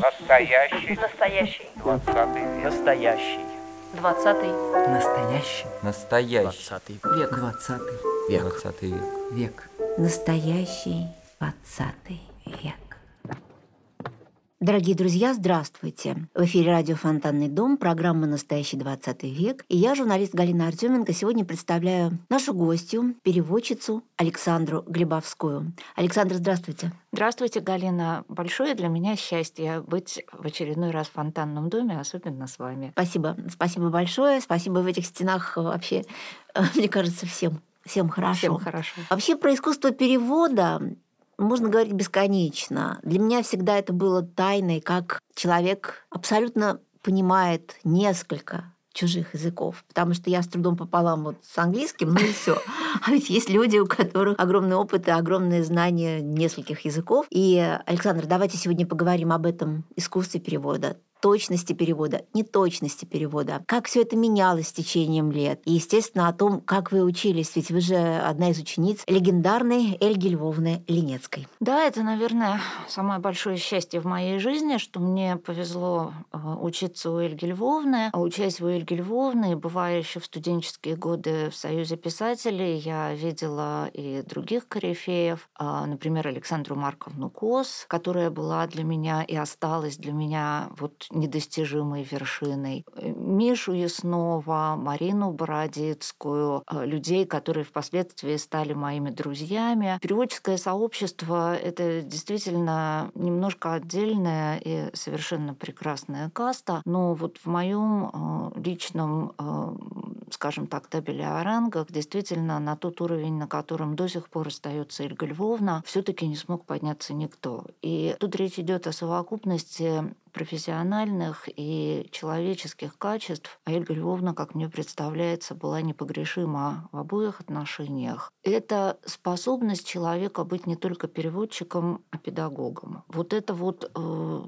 Настоящий. Настоящий. Двадцатый век. Настоящий. Двадцатый. Настоящий. Настоящий. Двадцатый век. Двадцатый Век. Двадцатый век. Век. Настоящий двадцатый век. Дорогие друзья, здравствуйте! В эфире радио «Фонтанный дом», программа «Настоящий 20 век». И я, журналист Галина Артеменко, сегодня представляю нашу гостью, переводчицу Александру Глебовскую. Александра, здравствуйте! Здравствуйте, Галина. Большое для меня счастье быть в очередной раз в фонтанном доме, особенно с вами. Спасибо. Спасибо большое. Спасибо в этих стенах вообще, мне кажется, всем. Всем хорошо. Всем хорошо. Вообще про искусство перевода можно говорить бесконечно. Для меня всегда это было тайной, как человек абсолютно понимает несколько чужих языков, потому что я с трудом пополам вот с английским, ну и все. А ведь есть люди, у которых огромный опыт и огромные знания нескольких языков. И, Александр, давайте сегодня поговорим об этом искусстве перевода точности перевода, неточности перевода, как все это менялось с течением лет. И, естественно, о том, как вы учились, ведь вы же одна из учениц легендарной Эльги Львовны Ленецкой. Да, это, наверное, самое большое счастье в моей жизни, что мне повезло э, учиться у Эльги Львовны. А учась у Эльги Львовны, бывая еще в студенческие годы в Союзе писателей, я видела и других корифеев, а, например, Александру Марковну Кос, которая была для меня и осталась для меня вот недостижимой вершиной. Мишу Яснова, Марину Бородицкую, э, людей, которые впоследствии стали моими друзьями. Переводческое сообщество — это действительно немножко отдельная и совершенно прекрасная каста, но вот в моем э, личном э, скажем так, табеле о рангах, действительно на тот уровень, на котором до сих пор остается Ольга Львовна, все-таки не смог подняться никто. И тут речь идет о совокупности профессиональных и человеческих качеств, а Эльга Львовна, как мне представляется, была непогрешима в обоих отношениях. Это способность человека быть не только переводчиком, а педагогом. Вот это вот э,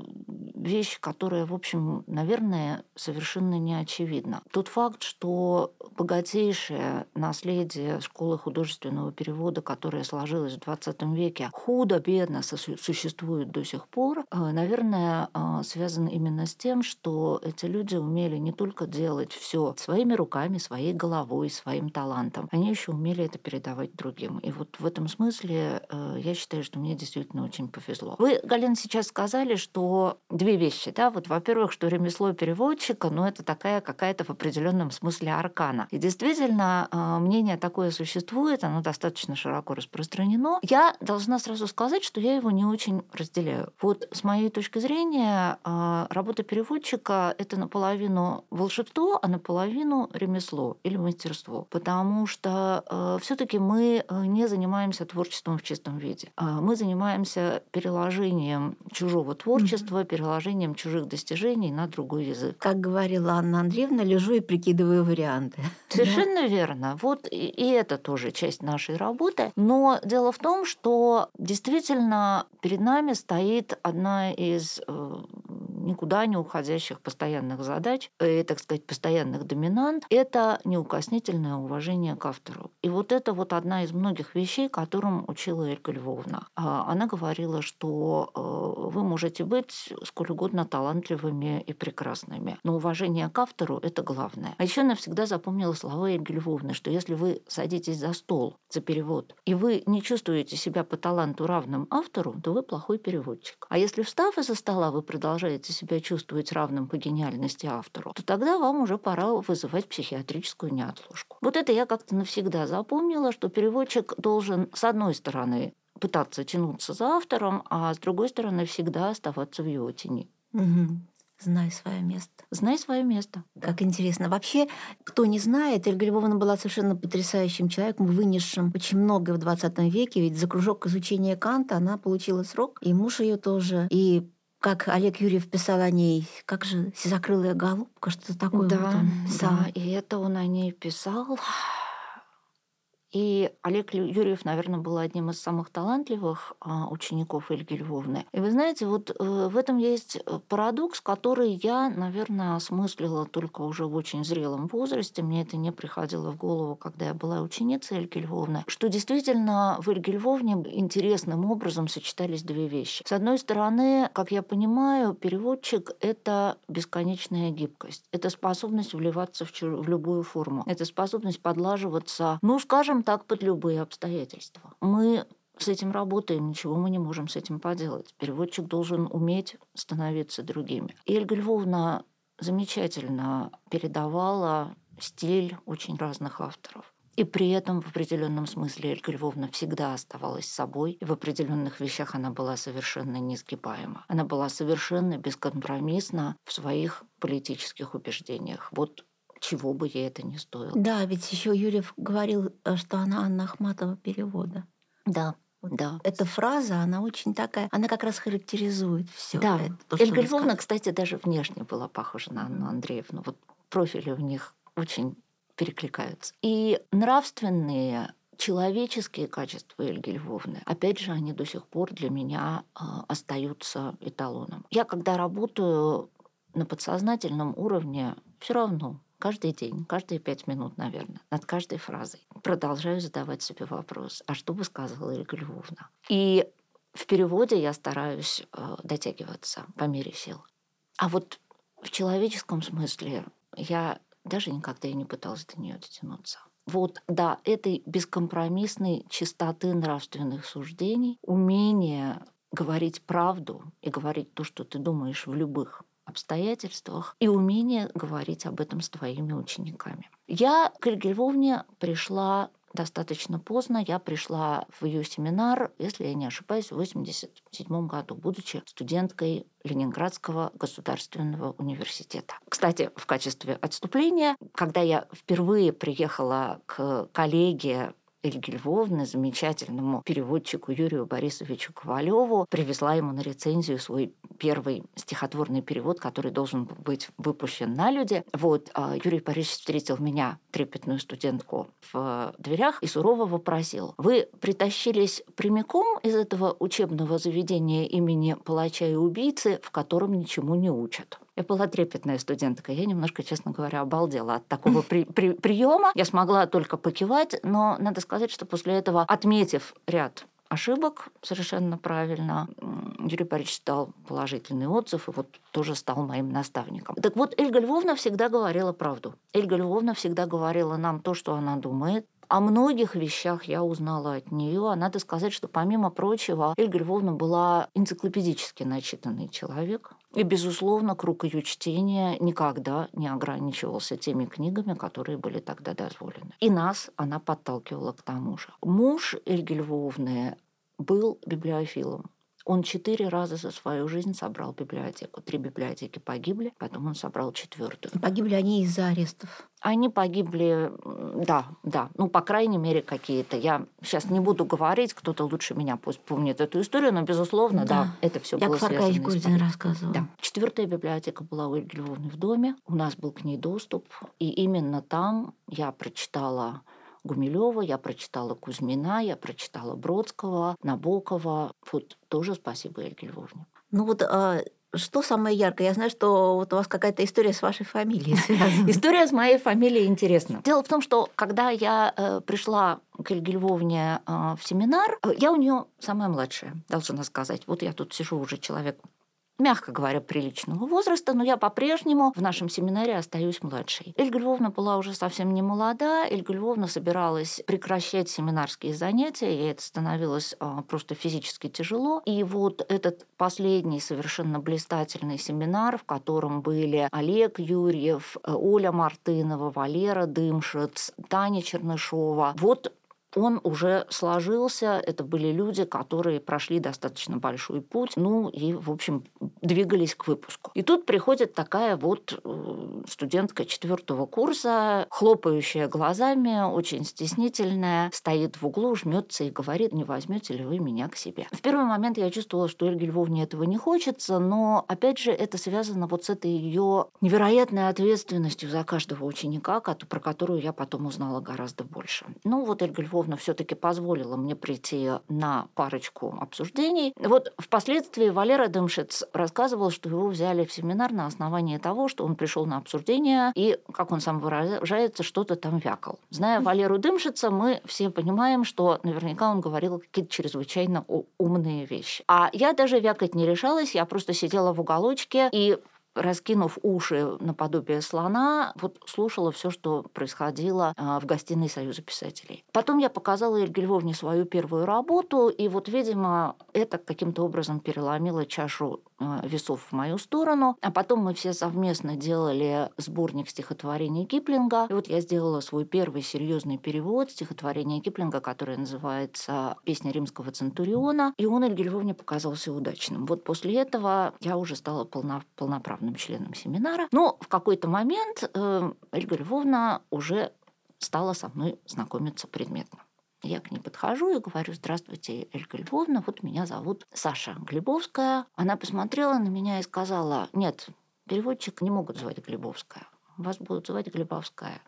вещь, которая, в общем, наверное, совершенно не очевидна. Тот факт, что богатейшее наследие школы художественного перевода, которое сложилось в 20 веке, худо-бедно существует до сих пор, э, наверное, э, связано именно с тем, что эти люди умели не только делать все своими руками, своей головой, своим талантом, они еще умели это передавать другим. И вот в этом смысле э, я считаю, что мне действительно очень повезло. Вы, Галина, сейчас сказали, что две вещи, да, вот, во-первых, что ремесло переводчика, ну, это такая какая-то в определенном смысле аркана. И действительно, э, мнение такое существует, оно достаточно широко распространено. Я должна сразу сказать, что я его не очень разделяю. Вот с моей точки зрения, работа переводчика — это наполовину волшебство, а наполовину ремесло или мастерство. Потому что э, все таки мы э, не занимаемся творчеством в чистом виде. А мы занимаемся переложением чужого творчества, mm-hmm. переложением чужих достижений на другой язык. Как говорила Анна Андреевна, лежу и прикидываю варианты. Совершенно верно. Вот и, и это тоже часть нашей работы. Но дело в том, что действительно перед нами стоит одна из э, никуда не уходящих постоянных задач, э, так сказать, постоянных доминант, это неукоснительное уважение к автору. И вот это вот одна из многих вещей, которым учила Эльга Львовна. А, она говорила, что э, вы можете быть сколь угодно талантливыми и прекрасными, но уважение к автору – это главное. А еще она всегда запомнила слова Эльги Львовны, что если вы садитесь за стол за перевод, и вы не чувствуете себя по таланту равным автору, то вы плохой переводчик. А если встав из-за стола, вы продолжаете себя чувствовать равным по гениальности автору, то тогда вам уже пора вызывать психиатрическую неотложку. Вот это я как-то навсегда запомнила, что переводчик должен, с одной стороны, пытаться тянуться за автором, а с другой стороны, всегда оставаться в его тени. Угу. Знай свое место. Знай свое место. Как интересно. Вообще, кто не знает, Эльга Львовна была совершенно потрясающим человеком, вынесшим очень много в 20 веке. Ведь за кружок изучения Канта она получила срок, и муж ее тоже. И как Олег Юрьев писал о ней, как же «Сизокрылая голубка», что-то такое. Да, вот да, и это он о ней писал. И Олег Юрьев, наверное, был одним из самых талантливых а, учеников Ольги Львовны. И вы знаете, вот э, в этом есть э, парадокс, который я, наверное, осмыслила только уже в очень зрелом возрасте. Мне это не приходило в голову, когда я была ученицей Ольги Львовны, что действительно в Ольге Львовне интересным образом сочетались две вещи. С одной стороны, как я понимаю, переводчик — это бесконечная гибкость. Это способность вливаться в, в любую форму. Это способность подлаживаться, ну, скажем так, под любые обстоятельства. Мы с этим работаем, ничего мы не можем с этим поделать. Переводчик должен уметь становиться другими. И Эльга Львовна замечательно передавала стиль очень разных авторов. И при этом в определенном смысле Эльга Львовна всегда оставалась собой. И в определенных вещах она была совершенно несгибаема. Она была совершенно бескомпромиссна в своих политических убеждениях. Вот чего бы ей это ни стоило. Да, ведь еще Юрьев говорил, э, что она Анна Ахматова перевода. Да, да. Эта фраза, она очень такая, она как раз характеризует все. Да. Эльга Львовна, кстати, даже внешне была похожа на Анну Андреевну. Вот профили у них очень перекликаются. И нравственные человеческие качества Эльги Львовны, опять же, они до сих пор для меня э, остаются эталоном. Я, когда работаю на подсознательном уровне, все равно каждый день, каждые пять минут, наверное, над каждой фразой продолжаю задавать себе вопрос, а что бы сказала Эльга Львовна? И в переводе я стараюсь э, дотягиваться по мере сил. А вот в человеческом смысле я даже никогда и не пыталась до нее дотянуться. Вот, да, этой бескомпромиссной чистоты нравственных суждений, умение говорить правду и говорить то, что ты думаешь в любых обстоятельствах, и умение говорить об этом с твоими учениками. Я к Ольге Львовне пришла достаточно поздно. Я пришла в ее семинар, если я не ошибаюсь, в 1987 году, будучи студенткой Ленинградского государственного университета. Кстати, в качестве отступления, когда я впервые приехала к коллеге Ольги Львовны, замечательному переводчику Юрию Борисовичу Ковалеву, привезла ему на рецензию свой первый стихотворный перевод, который должен быть выпущен на люди. Вот а, Юрий Борисович встретил меня, трепетную студентку, в дверях и сурово вопросил. Вы притащились прямиком из этого учебного заведения имени палача и убийцы, в котором ничему не учат? Я была трепетная студентка. Я немножко, честно говоря, обалдела от такого при, при, приема. Я смогла только покивать, но надо сказать, что после этого, отметив ряд ошибок совершенно правильно. Юрий Борисович дал положительный отзыв и вот тоже стал моим наставником. Так вот, Эльга Львовна всегда говорила правду. Эльга Львовна всегда говорила нам то, что она думает. О многих вещах я узнала от нее. А надо сказать, что помимо прочего, Эльга Львовна была энциклопедически начитанный человек. И, безусловно, круг ее чтения никогда не ограничивался теми книгами, которые были тогда дозволены. И нас она подталкивала к тому же. Муж Эльги Львовны был библиофилом. Он четыре раза за свою жизнь собрал библиотеку. Три библиотеки погибли, потом он собрал четвертую. Погибли они из-за арестов? Они погибли, да, да. Ну, по крайней мере, какие-то. Я сейчас не буду говорить, кто-то лучше меня пусть помнит эту историю, но, безусловно, да, да это все было связано Гурзин рассказывал. Да. Четвертая библиотека была у Ольги Львовны в доме. У нас был к ней доступ. И именно там я прочитала Гумилева, я прочитала Кузьмина, я прочитала Бродского, Набокова. Вот тоже спасибо Эльге Львовне. Ну вот а что самое яркое? Я знаю, что вот у вас какая-то история с вашей фамилией связана. История с моей фамилией интересна. Дело в том, что когда я э, пришла к Эльге Львовне э, в семинар, э, я у нее самая младшая, должна сказать. Вот я тут сижу уже человек мягко говоря, приличного возраста, но я по-прежнему в нашем семинаре остаюсь младшей. Эльга Львовна была уже совсем не молода, Эльга Львовна собиралась прекращать семинарские занятия, ей это становилось а, просто физически тяжело. И вот этот последний совершенно блистательный семинар, в котором были Олег Юрьев, Оля Мартынова, Валера Дымшиц, Таня Чернышова, вот он уже сложился. Это были люди, которые прошли достаточно большой путь, ну и, в общем, двигались к выпуску. И тут приходит такая вот э, студентка четвертого курса, хлопающая глазами, очень стеснительная, стоит в углу, жмется и говорит, не возьмете ли вы меня к себе. В первый момент я чувствовала, что Эльге Львовне этого не хочется, но, опять же, это связано вот с этой ее невероятной ответственностью за каждого ученика, про которую я потом узнала гораздо больше. Ну вот Эльга Львовна все-таки позволила мне прийти на парочку обсуждений. Вот впоследствии Валера Дымшиц рассказывал, что его взяли в семинар на основании того, что он пришел на обсуждение и, как он сам выражается, что-то там вякал. Зная Валеру Дымшица, мы все понимаем, что наверняка он говорил какие-то чрезвычайно умные вещи. А я даже вякать не решалась, я просто сидела в уголочке и раскинув уши наподобие слона, вот слушала все, что происходило а, в гостиной Союза писателей. Потом я показала Ильге Львовне свою первую работу, и вот, видимо, это каким-то образом переломило чашу а, весов в мою сторону. А потом мы все совместно делали сборник стихотворений Киплинга. И вот я сделала свой первый серьезный перевод стихотворения Киплинга, которое называется «Песня римского центуриона». И он Ильге Львовне показался удачным. Вот после этого я уже стала полно, полноправной полноправным членом семинара. Но в какой-то момент э, Эльга Львовна уже стала со мной знакомиться предметно. Я к ней подхожу и говорю, здравствуйте, Эльга Львовна, вот меня зовут Саша Глебовская. Она посмотрела на меня и сказала, нет, переводчик не могут звать Глебовская, вас будут звать Глебовская.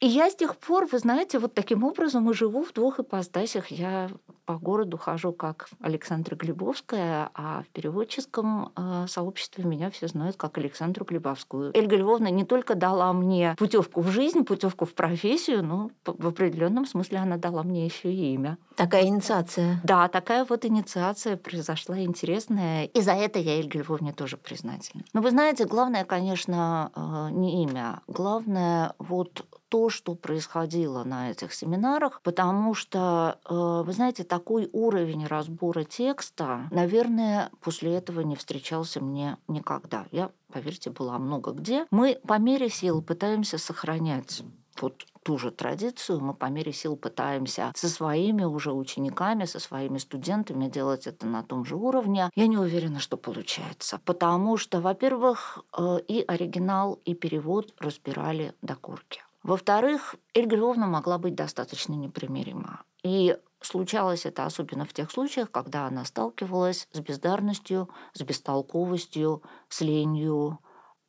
И я с тех пор, вы знаете, вот таким образом и живу в двух ипостасях. Я по городу хожу как Александра Глебовская, а в переводческом э, сообществе меня все знают как Александру Глебовскую. Эльга Львовна не только дала мне путевку в жизнь, путевку в профессию, но в определенном смысле она дала мне еще и имя. Такая инициация. Да, такая вот инициация произошла интересная. И за это я Эльге Львовне тоже признательна. Но вы знаете, главное, конечно, э, не имя. Главное вот то, что происходило на этих семинарах, потому что, э, вы знаете, такой уровень разбора текста, наверное, после этого не встречался мне никогда. Я, поверьте, была много где. Мы по мере сил пытаемся сохранять вот ту же традицию, мы по мере сил пытаемся со своими уже учениками, со своими студентами делать это на том же уровне. Я не уверена, что получается, потому что, во-первых, э, и оригинал, и перевод разбирали до курки. Во-вторых, Эльга Львовна могла быть достаточно непримирима. И случалось это особенно в тех случаях, когда она сталкивалась с бездарностью, с бестолковостью, с ленью,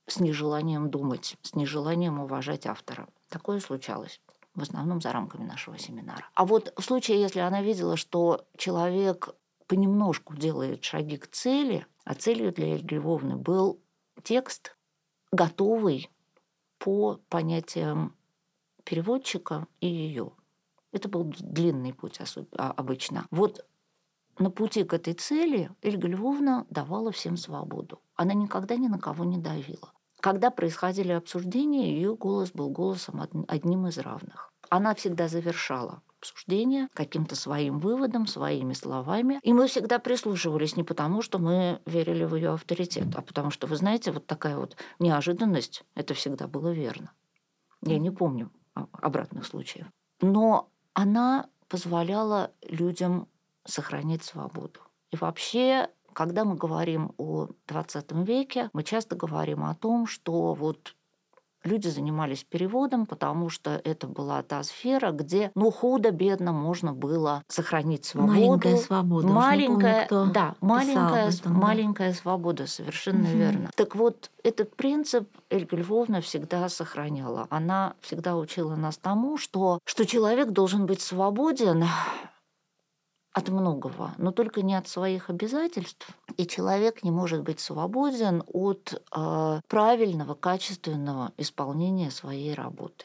с нежеланием думать, с нежеланием уважать автора. Такое случалось в основном за рамками нашего семинара. А вот в случае, если она видела, что человек понемножку делает шаги к цели, а целью для Эльги Львовны был текст, готовый по понятиям переводчика и ее. Это был длинный путь а, обычно. Вот на пути к этой цели Эльга Львовна давала всем свободу. Она никогда ни на кого не давила. Когда происходили обсуждения, ее голос был голосом одним из равных. Она всегда завершала обсуждение каким-то своим выводом, своими словами. И мы всегда прислушивались не потому, что мы верили в ее авторитет, а потому что, вы знаете, вот такая вот неожиданность, это всегда было верно. Я не помню обратных случаев. Но она позволяла людям сохранить свободу. И вообще, когда мы говорим о 20 веке, мы часто говорим о том, что вот люди занимались переводом, потому что это была та сфера, где, ну, худо-бедно можно было сохранить свободу. Маленькая свобода. Маленькая, помню, да, маленькая, этом, маленькая да. свобода, совершенно угу. верно. Так вот, этот принцип Эльга Львовна всегда сохраняла. Она всегда учила нас тому, что, что человек должен быть свободен от многого, но только не от своих обязательств. И человек не может быть свободен от э, правильного, качественного исполнения своей работы.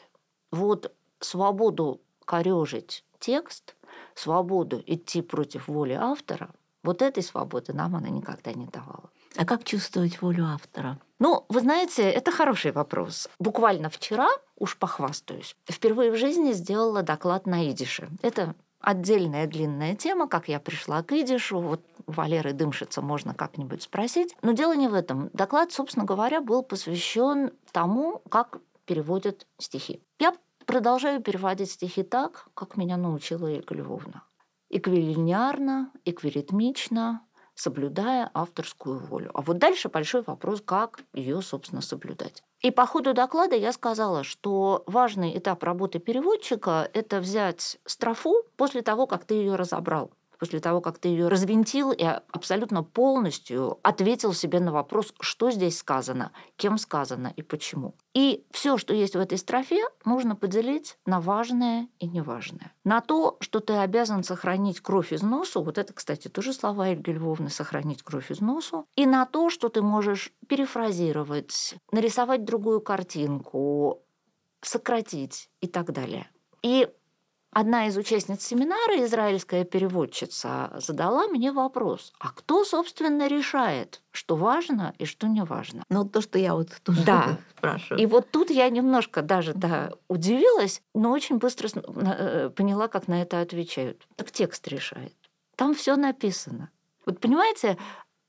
Вот свободу корежить текст, свободу идти против воли автора, вот этой свободы нам она никогда не давала. А как чувствовать волю автора? Ну, вы знаете, это хороший вопрос. Буквально вчера, уж похвастаюсь, впервые в жизни сделала доклад на идише. Это отдельная длинная тема, как я пришла к идишу, вот Валеры Дымшица можно как-нибудь спросить. Но дело не в этом. Доклад, собственно говоря, был посвящен тому, как переводят стихи. Я продолжаю переводить стихи так, как меня научила Ольга Львовна. Эквилинеарно, эквиритмично, соблюдая авторскую волю. А вот дальше большой вопрос, как ее, собственно, соблюдать. И по ходу доклада я сказала, что важный этап работы переводчика – это взять строфу после того, как ты ее разобрал после того, как ты ее развинтил и абсолютно полностью ответил себе на вопрос, что здесь сказано, кем сказано и почему. И все, что есть в этой строфе, нужно поделить на важное и неважное. На то, что ты обязан сохранить кровь из носу, вот это, кстати, тоже слова Ольги Львовны, сохранить кровь из носу, и на то, что ты можешь перефразировать, нарисовать другую картинку, сократить и так далее. И Одна из участниц семинара, израильская переводчица, задала мне вопрос, а кто, собственно, решает, что важно и что не важно? Ну, то, что я вот тоже да. спрашиваю. И вот тут я немножко даже да, удивилась, но очень быстро э, поняла, как на это отвечают. Так текст решает. Там все написано. Вот понимаете,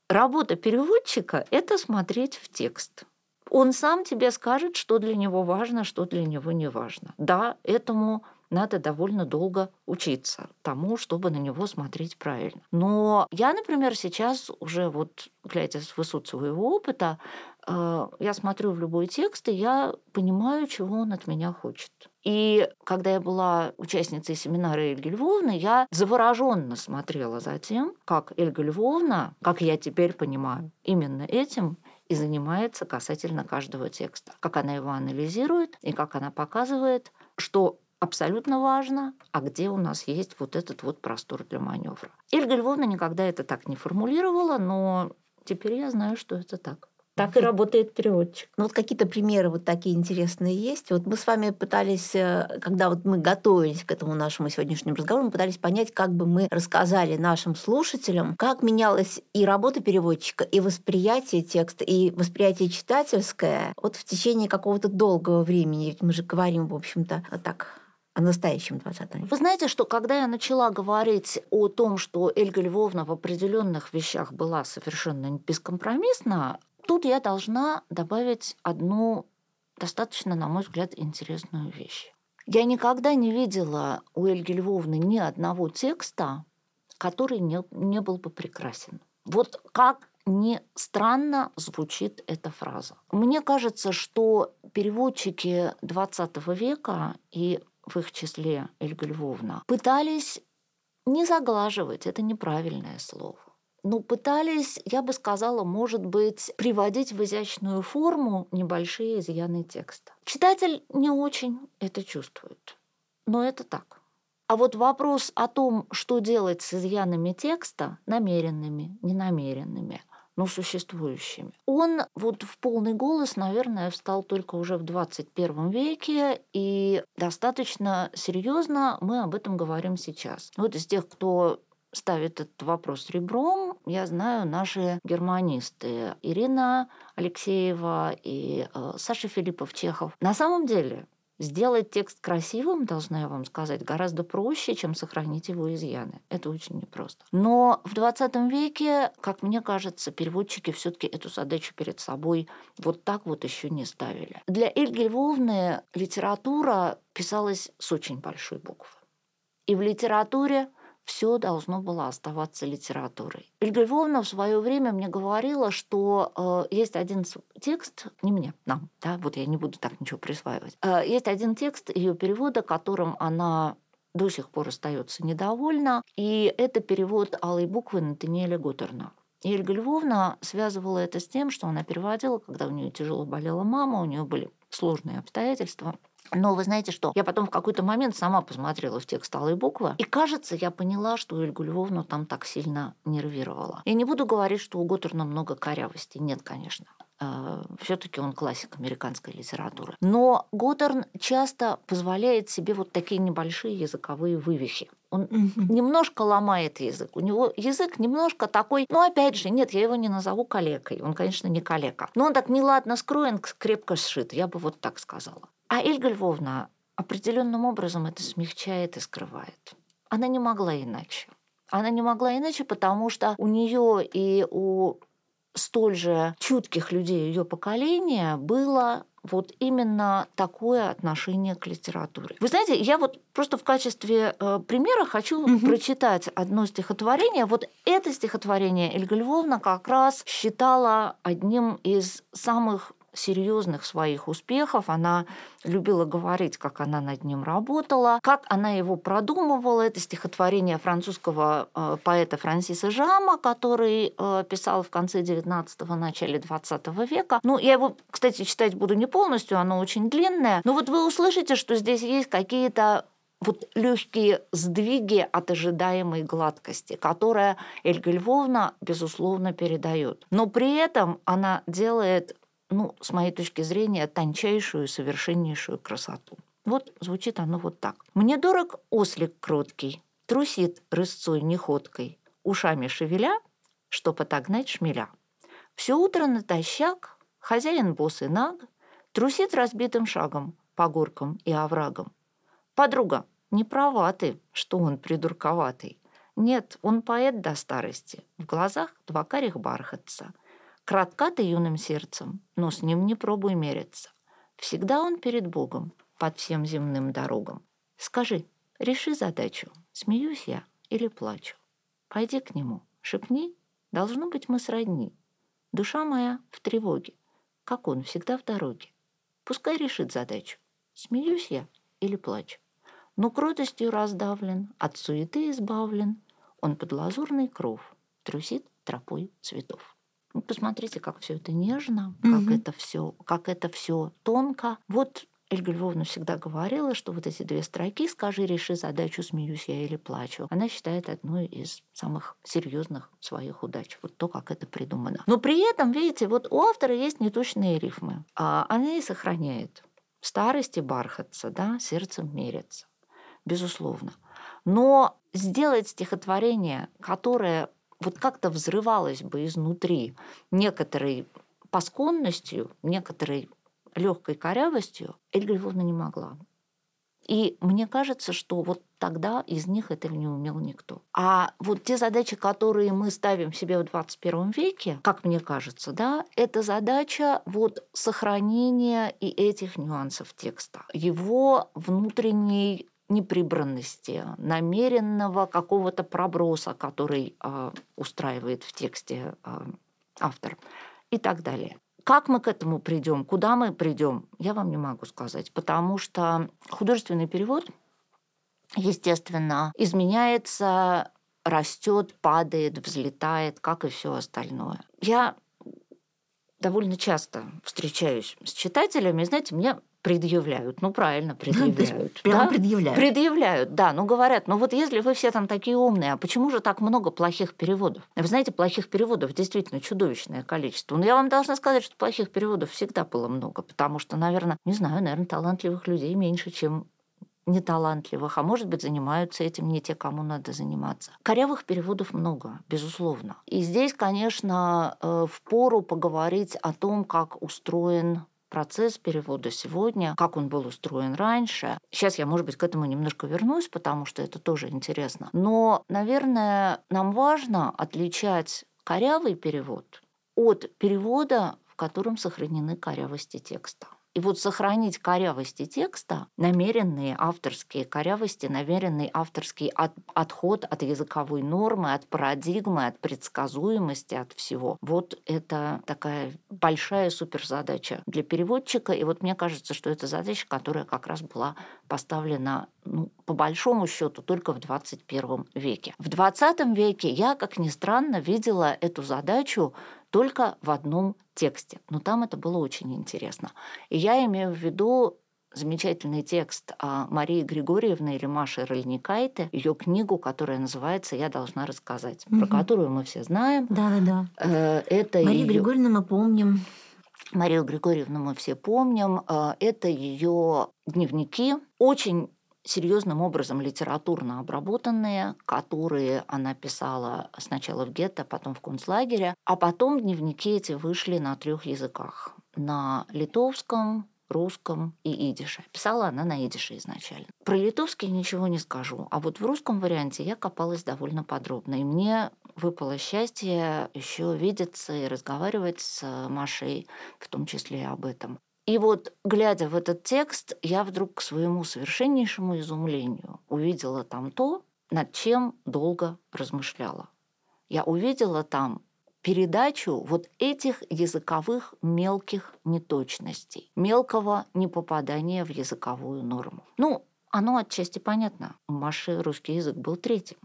работа переводчика – это смотреть в текст. Он сам тебе скажет, что для него важно, что для него не важно. Да, этому надо довольно долго учиться тому, чтобы на него смотреть правильно. Но я, например, сейчас уже вот, глядя с высот своего опыта, э, я смотрю в любой текст, и я понимаю, чего он от меня хочет. И когда я была участницей семинара Эльги Львовны, я завороженно смотрела за тем, как Эльга Львовна, как я теперь понимаю, именно этим и занимается касательно каждого текста. Как она его анализирует и как она показывает, что абсолютно важно, а где у нас есть вот этот вот простор для маневра. Ольга Львовна никогда это так не формулировала, но теперь я знаю, что это так. Так и работает переводчик. Ну вот какие-то примеры вот такие интересные есть. Вот мы с вами пытались, э, когда вот мы готовились к этому нашему сегодняшнему разговору, мы пытались понять, как бы мы рассказали нашим слушателям, как менялась и работа переводчика, и восприятие текста, и восприятие читательское вот в течение какого-то долгого времени. Мы же говорим, в общем-то, так о настоящем 20 веке. Вы знаете, что когда я начала говорить о том, что Эльга Львовна в определенных вещах была совершенно бескомпромиссна, тут я должна добавить одну достаточно, на мой взгляд, интересную вещь. Я никогда не видела у Эльги Львовны ни одного текста, который не, не был бы прекрасен. Вот как не странно звучит эта фраза. Мне кажется, что переводчики XX века и в их числе Эльга Львовна, пытались не заглаживать, это неправильное слово. Но пытались, я бы сказала, может быть, приводить в изящную форму небольшие изъяны текста. Читатель не очень это чувствует, но это так. А вот вопрос о том, что делать с изъянами текста, намеренными, ненамеренными – но существующими. Он вот в полный голос, наверное, встал только уже в 21 веке, и достаточно серьезно мы об этом говорим сейчас. Вот из тех, кто ставит этот вопрос ребром, я знаю наши германисты Ирина Алексеева и э, Саша Филиппов-Чехов. На самом деле Сделать текст красивым, должна я вам сказать, гораздо проще, чем сохранить его изъяны. Это очень непросто. Но в 20 веке, как мне кажется, переводчики все-таки эту задачу перед собой вот так вот еще не ставили. Для Эльги Львовны литература писалась с очень большой буквы. И в литературе все должно было оставаться литературой. Ольга Львовна в свое время мне говорила, что э, есть один текст, не мне, нам, да, вот я не буду так ничего присваивать. Э, есть один текст ее перевода, которым она до сих пор остается недовольна, и это перевод алой буквы Натаниэля Готтерна. И Ольга Львовна связывала это с тем, что она переводила, когда у нее тяжело болела мама, у нее были сложные обстоятельства. Но вы знаете что? Я потом в какой-то момент сама посмотрела в текст алой буквы, и кажется, я поняла, что Ольгу Львовну там так сильно нервировала. Я не буду говорить, что у Готтерна много корявости. Нет, конечно все-таки он классик американской литературы. Но Готтерн часто позволяет себе вот такие небольшие языковые вывихи. Он немножко ломает язык. У него язык немножко такой, ну опять же, нет, я его не назову калекой. Он, конечно, не калека. Но он так неладно скроен, крепко сшит. Я бы вот так сказала. А Эльга Львовна определенным образом это смягчает и скрывает. Она не могла иначе. Она не могла иначе, потому что у нее и у столь же чутких людей ее поколения было вот именно такое отношение к литературе. Вы знаете, я вот просто в качестве э, примера хочу угу. прочитать одно стихотворение. Вот это стихотворение Эльга Львовна как раз считала одним из самых серьезных своих успехов. Она любила говорить, как она над ним работала, как она его продумывала. Это стихотворение французского э, поэта Франсиса Жама, который э, писал в конце 19-го, начале 20 века. Ну, я его, кстати, читать буду не полностью, оно очень длинное. Но вот вы услышите, что здесь есть какие-то вот легкие сдвиги от ожидаемой гладкости, которая Эльга Львовна, безусловно, передает. Но при этом она делает ну, с моей точки зрения, тончайшую, совершеннейшую красоту. Вот звучит оно вот так. «Мне дорог ослик кроткий, трусит рысцой неходкой, ушами шевеля, чтоб отогнать шмеля. Все утро натощак, хозяин босс и наг, трусит разбитым шагом по горкам и оврагам. Подруга, не права ты, что он придурковатый. Нет, он поэт до старости, в глазах два карих бархатца – Кратка ты юным сердцем, но с ним не пробуй мериться. Всегда он перед Богом, под всем земным дорогам. Скажи, реши задачу, смеюсь я или плачу. Пойди к нему, шепни, должно быть мы сродни. Душа моя в тревоге, как он всегда в дороге. Пускай решит задачу, смеюсь я или плачу. Но кротостью раздавлен, от суеты избавлен, он под лазурный кров трусит тропой цветов. Ну, посмотрите, как все это нежно, угу. как это все, как это все тонко. Вот Эльга Львовна всегда говорила, что вот эти две строки «Скажи, реши задачу, смеюсь я или плачу», она считает одной из самых серьезных своих удач. Вот то, как это придумано. Но при этом, видите, вот у автора есть неточные рифмы. А она и сохраняет. В старости бархатца, да, сердцем мерится. Безусловно. Но сделать стихотворение, которое вот как-то взрывалась бы изнутри некоторой пасконностью, некоторой легкой корявостью, Эльга Львовна не могла. И мне кажется, что вот тогда из них этого не умел никто. А вот те задачи, которые мы ставим себе в 21 веке, как мне кажется, да, это задача вот сохранения и этих нюансов текста, его внутренней неприбранности, намеренного какого-то проброса, который э, устраивает в тексте э, автор и так далее. Как мы к этому придем, куда мы придем, я вам не могу сказать, потому что художественный перевод, естественно, изменяется, растет, падает, взлетает, как и все остальное. Я довольно часто встречаюсь с читателями, знаете, мне предъявляют. Ну, правильно, предъявляют. Прямо да? предъявляют. Предъявляют, да. Ну, говорят, ну вот если вы все там такие умные, а почему же так много плохих переводов? Вы знаете, плохих переводов действительно чудовищное количество. Но я вам должна сказать, что плохих переводов всегда было много, потому что, наверное, не знаю, наверное, талантливых людей меньше, чем неталантливых, а может быть, занимаются этим не те, кому надо заниматься. Корявых переводов много, безусловно. И здесь, конечно, э, в пору поговорить о том, как устроен процесс перевода сегодня, как он был устроен раньше. Сейчас я, может быть, к этому немножко вернусь, потому что это тоже интересно. Но, наверное, нам важно отличать корявый перевод от перевода, в котором сохранены корявости текста. И вот сохранить корявости текста, намеренные авторские корявости, намеренный авторский от, отход от языковой нормы, от парадигмы, от предсказуемости, от всего. Вот это такая большая суперзадача для переводчика. И вот мне кажется, что это задача, которая как раз была поставлена ну, по большому счету только в 21 веке. В 20 веке я, как ни странно, видела эту задачу только в одном тексте. Но там это было очень интересно. И я имею в виду замечательный текст Марии Григорьевны или Маши Рыльникайте, ее книгу, которая называется «Я должна рассказать», угу. про которую мы все знаем. Да-да-да. Э, это Марию её... Григорьевну мы помним. Марию Григорьевну мы все помним. Э, это ее дневники. Очень серьезным образом литературно обработанные, которые она писала сначала в гетто, потом в концлагере, а потом дневники эти вышли на трех языках. На литовском, русском и идише. Писала она на идише изначально. Про литовский ничего не скажу, а вот в русском варианте я копалась довольно подробно. И мне выпало счастье еще видеться и разговаривать с Машей, в том числе и об этом. И вот, глядя в этот текст, я вдруг к своему совершеннейшему изумлению увидела там то, над чем долго размышляла. Я увидела там передачу вот этих языковых мелких неточностей, мелкого непопадания в языковую норму. Ну, оно отчасти понятно. У Маши русский язык был третьим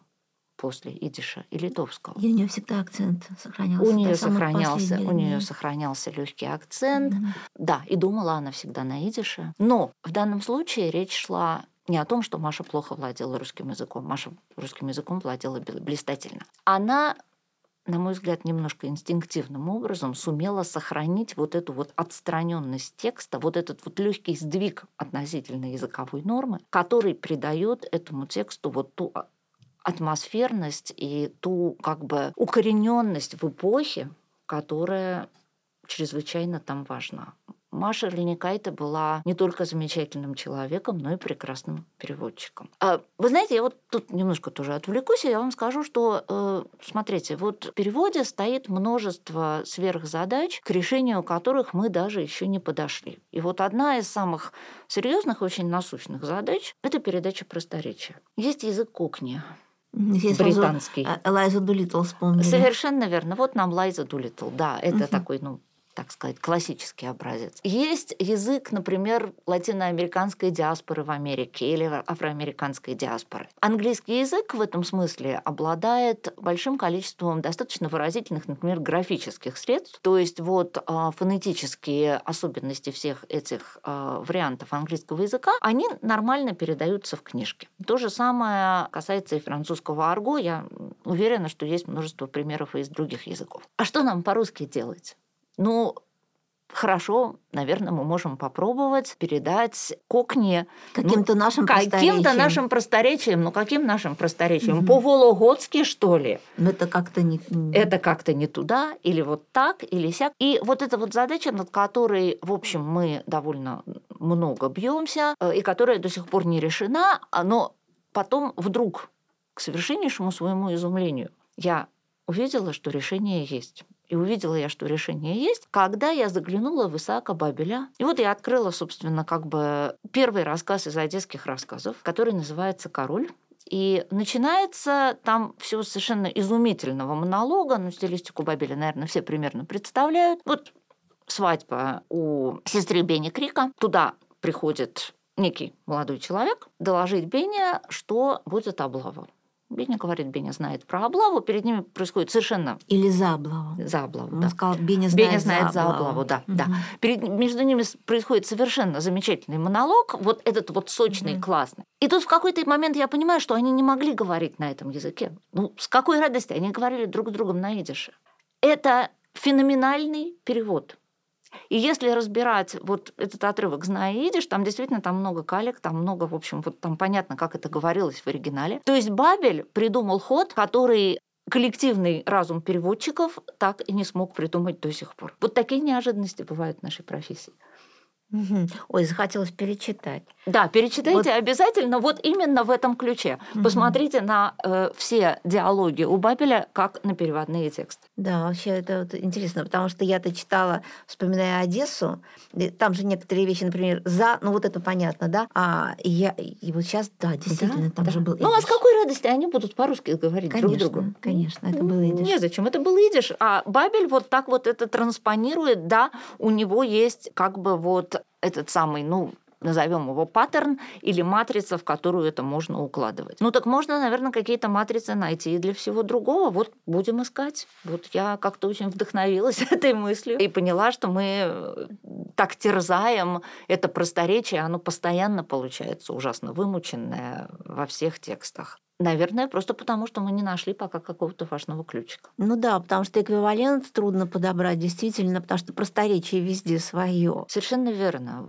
после идиша и литовского. И у нее всегда акцент сохранялся. У нее сохранялся, у нее сохранялся легкий акцент. Mm-hmm. Да, и думала она всегда на идише. Но в данном случае речь шла не о том, что Маша плохо владела русским языком. Маша русским языком владела блистательно. Она на мой взгляд, немножко инстинктивным образом сумела сохранить вот эту вот отстраненность текста, вот этот вот легкий сдвиг относительно языковой нормы, который придает этому тексту вот ту атмосферность и ту как бы укорененность в эпохе, которая чрезвычайно там важна. Маша Леникайта была не только замечательным человеком, но и прекрасным переводчиком. А, вы знаете, я вот тут немножко тоже отвлекусь, и я вам скажу, что, э, смотрите, вот в переводе стоит множество сверхзадач, к решению которых мы даже еще не подошли. И вот одна из самых серьезных, очень насущных задач – это передача просторечия. Есть язык кокни, Здесь британский. Лайза Дулитл вспомнили. Совершенно верно. Вот нам Лайза Дулитл. Да, это угу. такой, ну, так сказать, классический образец. Есть язык, например, латиноамериканской диаспоры в Америке или афроамериканской диаспоры. Английский язык в этом смысле обладает большим количеством достаточно выразительных, например, графических средств. То есть вот а, фонетические особенности всех этих а, вариантов английского языка, они нормально передаются в книжке. То же самое касается и французского арго. Я уверена, что есть множество примеров из других языков. А что нам по-русски делать? Ну, хорошо, наверное, мы можем попробовать передать кокни каким-то ну, нашим каким-то нашим просторечием. Ну, каким нашим просторечием? Угу. По-вологодски, что ли? Ну, это как-то не... Это как-то не туда, или вот так, или сяк. И вот эта вот задача, над которой, в общем, мы довольно много бьемся, э, и которая до сих пор не решена, но потом вдруг, к совершеннейшему своему изумлению, я увидела, что решение есть. И увидела я, что решение есть, когда я заглянула в Исаака Бабеля. И вот я открыла, собственно, как бы первый рассказ из одесских рассказов, который называется «Король». И начинается там все совершенно изумительного монолога, ну, стилистику Бабеля, наверное, все примерно представляют. Вот свадьба у сестры Бенни Крика. Туда приходит некий молодой человек доложить Бене, что будет облава. Беня говорит, Беня знает про облаву, перед ними происходит совершенно... Или за облаву. За облаву, Он да. сказал, Беня знает, Беня знает за облаву, облаву да, угу. да. Перед, между ними происходит совершенно замечательный монолог, вот этот вот сочный, угу. классный. И тут в какой-то момент я понимаю, что они не могли говорить на этом языке. Ну, с какой радости они говорили друг с другом на идише. Это феноменальный перевод. И если разбирать вот этот отрывок «Зная идиш», там действительно там много калек, там много, в общем, вот там понятно, как это говорилось в оригинале. То есть Бабель придумал ход, который коллективный разум переводчиков так и не смог придумать до сих пор. Вот такие неожиданности бывают в нашей профессии. Угу. Ой, захотелось перечитать. Да, перечитайте вот. обязательно вот именно в этом ключе. Угу. Посмотрите на э, все диалоги у Бабеля как на переводные тексты. Да, вообще это вот интересно, потому что я-то читала, вспоминая Одессу, там же некоторые вещи, например, за, ну вот это понятно, да, а я, и вот сейчас, да, действительно, да, там да. же был идиш. Ну а с какой радости они будут по-русски говорить конечно, друг другу? Конечно, это был идиш. Незачем, это был идиш. А Бабель вот так вот это транспонирует, да, у него есть как бы вот этот самый, ну, назовем его паттерн или матрица, в которую это можно укладывать. Ну так можно, наверное, какие-то матрицы найти и для всего другого. Вот будем искать. Вот я как-то очень вдохновилась этой мыслью и поняла, что мы э, так терзаем это просторечие, оно постоянно получается ужасно вымученное во всех текстах. Наверное, просто потому, что мы не нашли пока какого-то важного ключика. Ну да, потому что эквивалент трудно подобрать, действительно, потому что просторечие везде свое. Совершенно верно.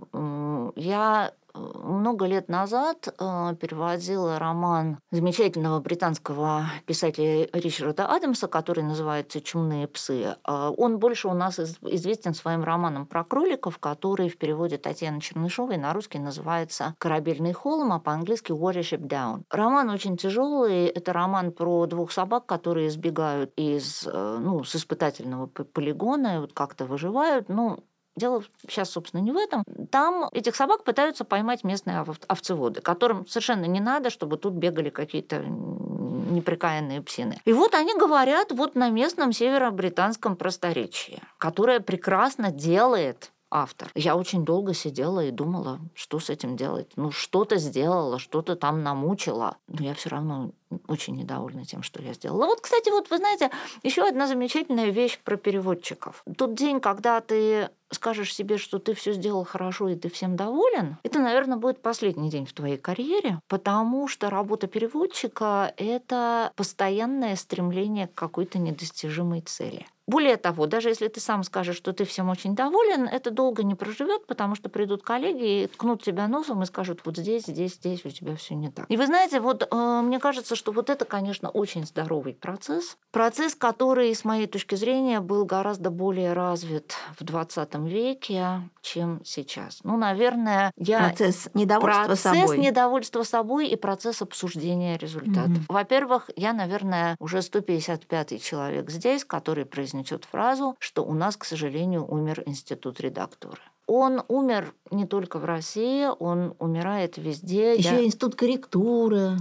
Я много лет назад э, переводила роман замечательного британского писателя Ричарда Адамса, который называется «Чумные псы». Э, он больше у нас известен своим романом про кроликов, который в переводе Татьяны Чернышовой на русский называется «Корабельный холм», а по-английски «Watership Down». Роман очень тяжелый. Это роман про двух собак, которые сбегают из, э, ну, с испытательного полигона и вот как-то выживают. Ну, Дело сейчас, собственно, не в этом. Там этих собак пытаются поймать местные овцеводы, которым совершенно не надо, чтобы тут бегали какие-то неприкаянные псины. И вот они говорят вот на местном северо-британском просторечии, которое прекрасно делает автор. Я очень долго сидела и думала, что с этим делать. Ну, что-то сделала, что-то там намучила. Но я все равно очень недовольна тем, что я сделала. Вот, кстати, вот вы знаете, еще одна замечательная вещь про переводчиков. Тот день, когда ты скажешь себе, что ты все сделал хорошо и ты всем доволен, это, наверное, будет последний день в твоей карьере, потому что работа переводчика — это постоянное стремление к какой-то недостижимой цели. Более того, даже если ты сам скажешь, что ты всем очень доволен, это долго не проживет, потому что придут коллеги и ткнут тебя носом и скажут, вот здесь, здесь, здесь у тебя все не так. И вы знаете, вот э, мне кажется, что вот это, конечно, очень здоровый процесс. Процесс, который, с моей точки зрения, был гораздо более развит в 20 веке, чем сейчас. Ну, наверное, я... Процесс недовольства процесс собой. Процесс недовольства собой и процесс обсуждения результатов. Угу. Во-первых, я, наверное, уже 155-й человек здесь, который произнесет фразу, что у нас, к сожалению, умер институт редактора. Он умер не только в России, он умирает везде. Еще я... институт корректуры.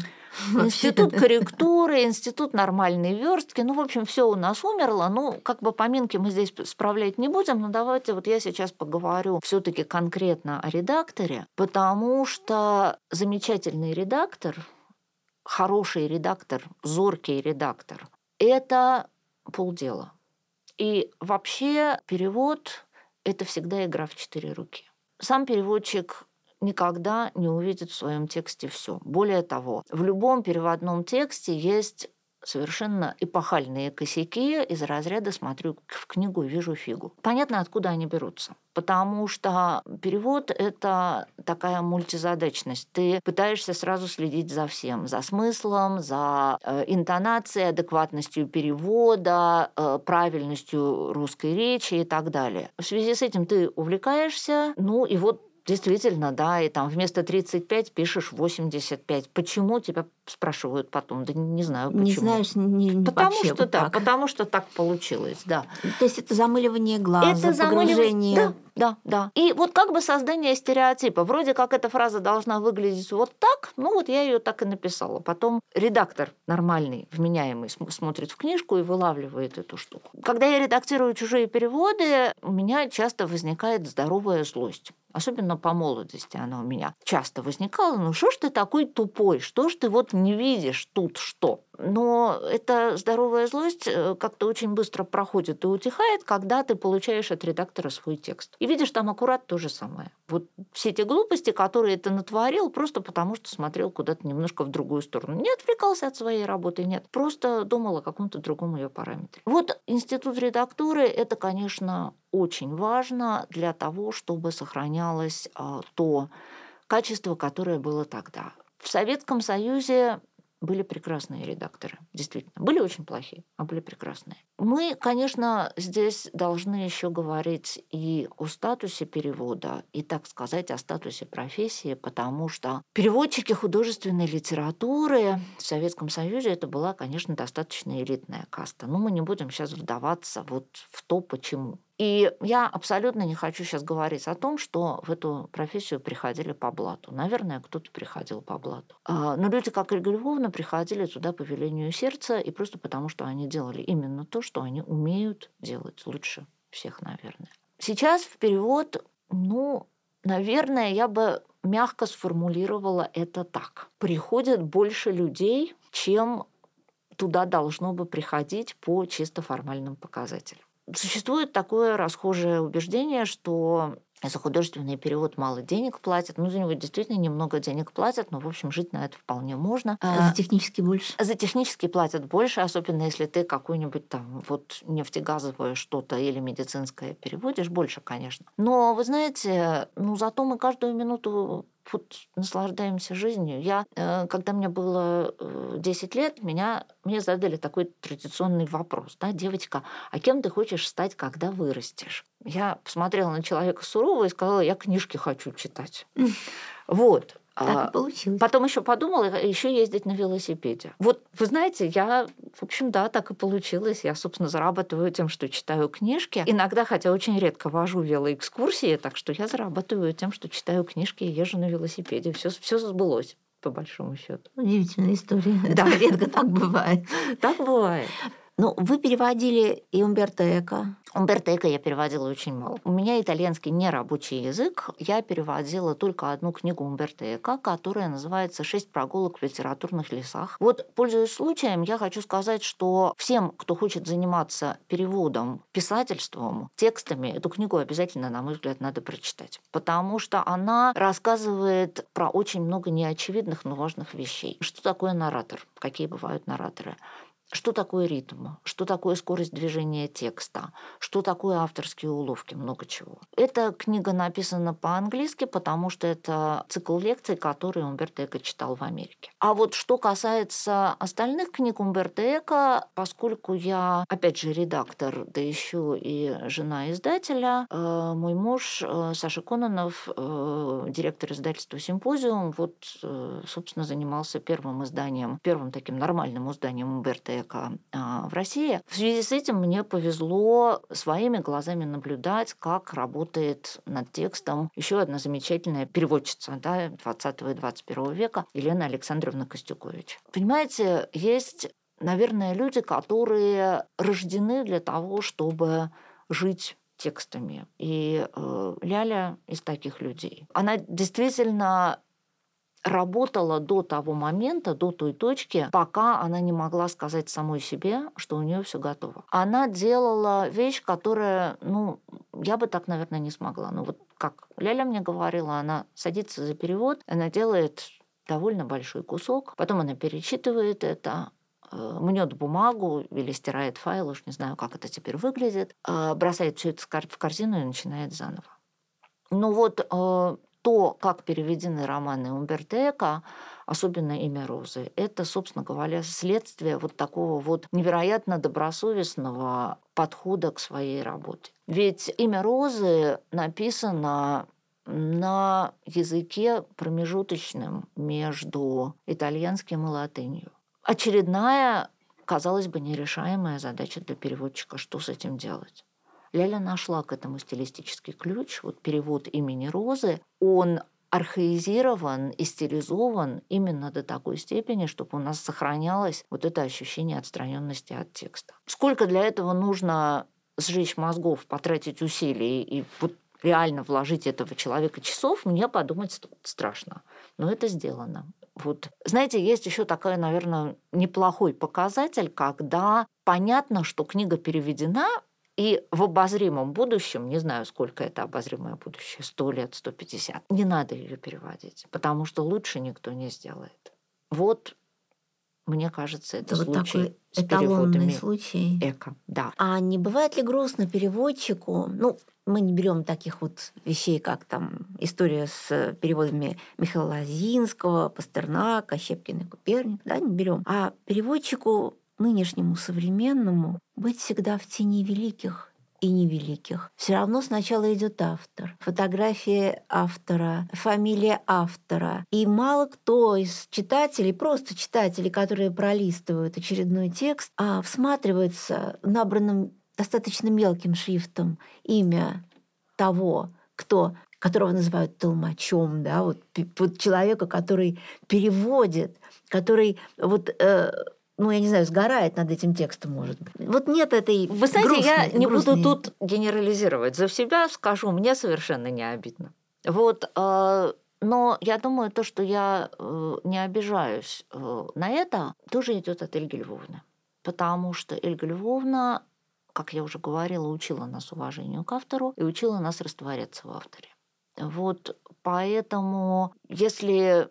Институт корректуры, институт нормальной верстки. Ну, в общем, все у нас умерло. Ну, как бы поминки мы здесь справлять не будем, но давайте вот я сейчас поговорю все-таки конкретно о редакторе, потому что замечательный редактор, хороший редактор, зоркий редактор, это полдела. И вообще перевод – это всегда игра в четыре руки. Сам переводчик никогда не увидит в своем тексте все. Более того, в любом переводном тексте есть совершенно эпохальные косяки из разряда «смотрю в книгу и вижу фигу». Понятно, откуда они берутся. Потому что перевод — это такая мультизадачность. Ты пытаешься сразу следить за всем. За смыслом, за э, интонацией, адекватностью перевода, э, правильностью русской речи и так далее. В связи с этим ты увлекаешься, ну и вот Действительно, да, и там вместо 35 пишешь 85. Почему тебя спрашивают потом? Да не знаю почему. Не знаешь, не, потому вообще что вот да, так. потому что так получилось, да. То есть это замыливание глаз, это погружение. Да, да, да. И вот как бы создание стереотипа. Вроде как эта фраза должна выглядеть вот так, ну вот я ее так и написала. Потом редактор нормальный, вменяемый, смотрит в книжку и вылавливает эту штуку. Когда я редактирую чужие переводы, у меня часто возникает здоровая злость. Особенно по молодости она у меня часто возникала. Ну что ж ты такой тупой? Что ж ты вот не видишь тут что? Но эта здоровая злость э, как-то очень быстро проходит и утихает, когда ты получаешь от редактора свой текст. И видишь там аккурат то же самое. Вот все те глупости, которые ты натворил, просто потому что смотрел куда-то немножко в другую сторону. Не отвлекался от своей работы, нет. Просто думал о каком-то другом ее параметре. Вот институт редактуры – это, конечно, очень важно для того, чтобы сохранялось а, то качество, которое было тогда. В Советском Союзе были прекрасные редакторы, действительно. Были очень плохие, а были прекрасные. Мы, конечно, здесь должны еще говорить и о статусе перевода, и, так сказать, о статусе профессии, потому что переводчики художественной литературы в Советском Союзе это была, конечно, достаточно элитная каста. Но мы не будем сейчас вдаваться вот в то, почему. И я абсолютно не хочу сейчас говорить о том, что в эту профессию приходили по блату. Наверное, кто-то приходил по блату. А, но люди, как Ольга Львовна, приходили туда по велению сердца и просто потому, что они делали именно то, что они умеют делать лучше всех, наверное. Сейчас в перевод, ну, наверное, я бы мягко сформулировала это так. Приходит больше людей, чем туда должно бы приходить по чисто формальным показателям. Существует такое расхожее убеждение, что за художественный перевод мало денег платят. Ну, за него действительно немного денег платят, но, в общем, жить на это вполне можно. А за технический больше? За технический платят больше, особенно если ты какую-нибудь там вот нефтегазовое что-то или медицинское переводишь, больше, конечно. Но, вы знаете, ну, зато мы каждую минуту вот наслаждаемся жизнью. Я, э, когда мне было 10 э, лет, меня, мне задали такой традиционный вопрос. Да, девочка, а кем ты хочешь стать, когда вырастешь? Я посмотрела на человека сурово и сказала, я книжки хочу читать. Вот. Так а, получилось. Потом еще подумала, еще ездить на велосипеде. Вот, вы знаете, я, в общем, да, так и получилось. Я, собственно, зарабатываю тем, что читаю книжки. Иногда, хотя очень редко вожу велоэкскурсии, так что я зарабатываю тем, что читаю книжки и езжу на велосипеде. Все, все сбылось по большому счету. Удивительная история. Да, редко так бывает. Так бывает. Ну, вы переводили и Умберто Эко. Умберто Эко я переводила очень мало. У меня итальянский не рабочий язык. Я переводила только одну книгу Умберто Эко, которая называется «Шесть прогулок в литературных лесах». Вот, пользуясь случаем, я хочу сказать, что всем, кто хочет заниматься переводом, писательством, текстами, эту книгу обязательно, на мой взгляд, надо прочитать. Потому что она рассказывает про очень много неочевидных, но важных вещей. Что такое наратор? Какие бывают нараторы? Что такое ритм? Что такое скорость движения текста? Что такое авторские уловки? Много чего. Эта книга написана по-английски, потому что это цикл лекций, который Умберто Эко читал в Америке. А вот что касается остальных книг Умберто Эко, поскольку я, опять же, редактор, да еще и жена издателя, э, мой муж э, Саша Кононов, э, директор издательства «Симпозиум», вот, собственно, занимался первым изданием, первым таким нормальным изданием Умберто человека а, в России. В связи с этим мне повезло своими глазами наблюдать, как работает над текстом еще одна замечательная переводчица да, 20 и 21 века Елена Александровна Костюкович. Понимаете, есть, наверное, люди, которые рождены для того, чтобы жить текстами. И э, Ляля из таких людей. Она действительно работала до того момента, до той точки, пока она не могла сказать самой себе, что у нее все готово. Она делала вещь, которая, ну, я бы так, наверное, не смогла. Ну вот как Ляля мне говорила, она садится за перевод, она делает довольно большой кусок, потом она перечитывает это, э, мнет бумагу или стирает файл, уж не знаю, как это теперь выглядит, э, бросает все это в корзину и начинает заново. Ну вот э, то, как переведены романы Умберто особенно «Имя Розы», это, собственно говоря, следствие вот такого вот невероятно добросовестного подхода к своей работе. Ведь «Имя Розы» написано на языке промежуточном между итальянским и латынью. Очередная, казалось бы, нерешаемая задача для переводчика, что с этим делать. Ляля нашла к этому стилистический ключ. Вот перевод имени Розы, он архаизирован и стилизован именно до такой степени, чтобы у нас сохранялось вот это ощущение отстраненности от текста. Сколько для этого нужно сжечь мозгов, потратить усилий и вот реально вложить этого человека часов, мне подумать страшно. Но это сделано. Вот. Знаете, есть еще такой, наверное, неплохой показатель, когда понятно, что книга переведена, и в обозримом будущем, не знаю, сколько это обозримое будущее, 100 лет, 150, не надо ее переводить, потому что лучше никто не сделает. Вот мне кажется, это, это случай вот с эталонный случай. Эко, да. А не бывает ли грустно переводчику? Ну, мы не берем таких вот вещей, как там история с переводами Михаила Лазинского, Пастернака, Щепкина и Куперник, да, не берем. А переводчику нынешнему современному быть всегда в тени великих и невеликих. Все равно сначала идет автор, фотография автора, фамилия автора. И мало кто из читателей, просто читателей, которые пролистывают очередной текст, а всматривается набранным достаточно мелким шрифтом имя того, кто которого называют толмачом, да, вот, вот человека, который переводит, который вот э, ну, я не знаю, сгорает над этим текстом, может быть. Вот нет этой Вы знаете, грустной, я не грустной... буду тут генерализировать. За себя скажу, мне совершенно не обидно. Вот, э, но я думаю, то, что я э, не обижаюсь э, на это, тоже идет от Эльги Львовны. Потому что Эльга Львовна, как я уже говорила, учила нас уважению к автору и учила нас растворяться в авторе. Вот поэтому, если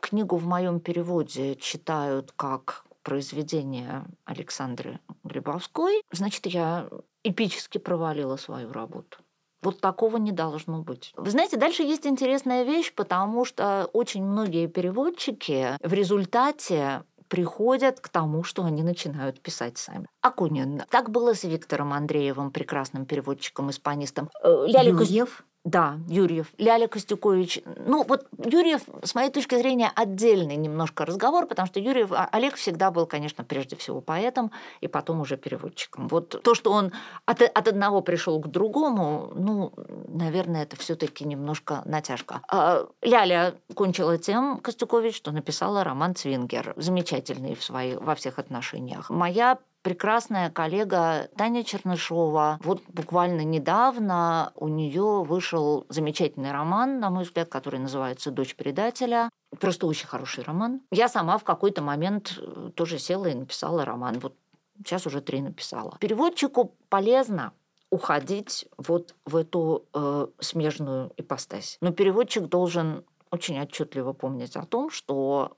Книгу в моем переводе читают как произведение Александры Глебовской, значит, я эпически провалила свою работу. Вот такого не должно быть. Вы знаете, дальше есть интересная вещь, потому что очень многие переводчики в результате приходят к тому, что они начинают писать сами. Акунин. Так было с Виктором Андреевым, прекрасным переводчиком, испанистом. Э, Ляля Юрьев. Да, Юрьев. Ляля Костюкович. Ну, вот Юрьев, с моей точки зрения, отдельный немножко разговор, потому что Юрьев, а, Олег всегда был, конечно, прежде всего поэтом и потом уже переводчиком. Вот то, что он от, от одного пришел к другому, ну, наверное, это все таки немножко натяжка. А Ляля кончила тем, Костюкович, что написала роман «Цвингер», замечательный в свои, во всех отношениях. Моя прекрасная коллега Таня Чернышова. Вот буквально недавно у нее вышел замечательный роман, на мой взгляд, который называется «Дочь предателя». Просто очень хороший роман. Я сама в какой-то момент э, тоже села и написала роман. Вот сейчас уже три написала. Переводчику полезно уходить вот в эту э, смежную ипостась. Но переводчик должен очень отчетливо помнить о том, что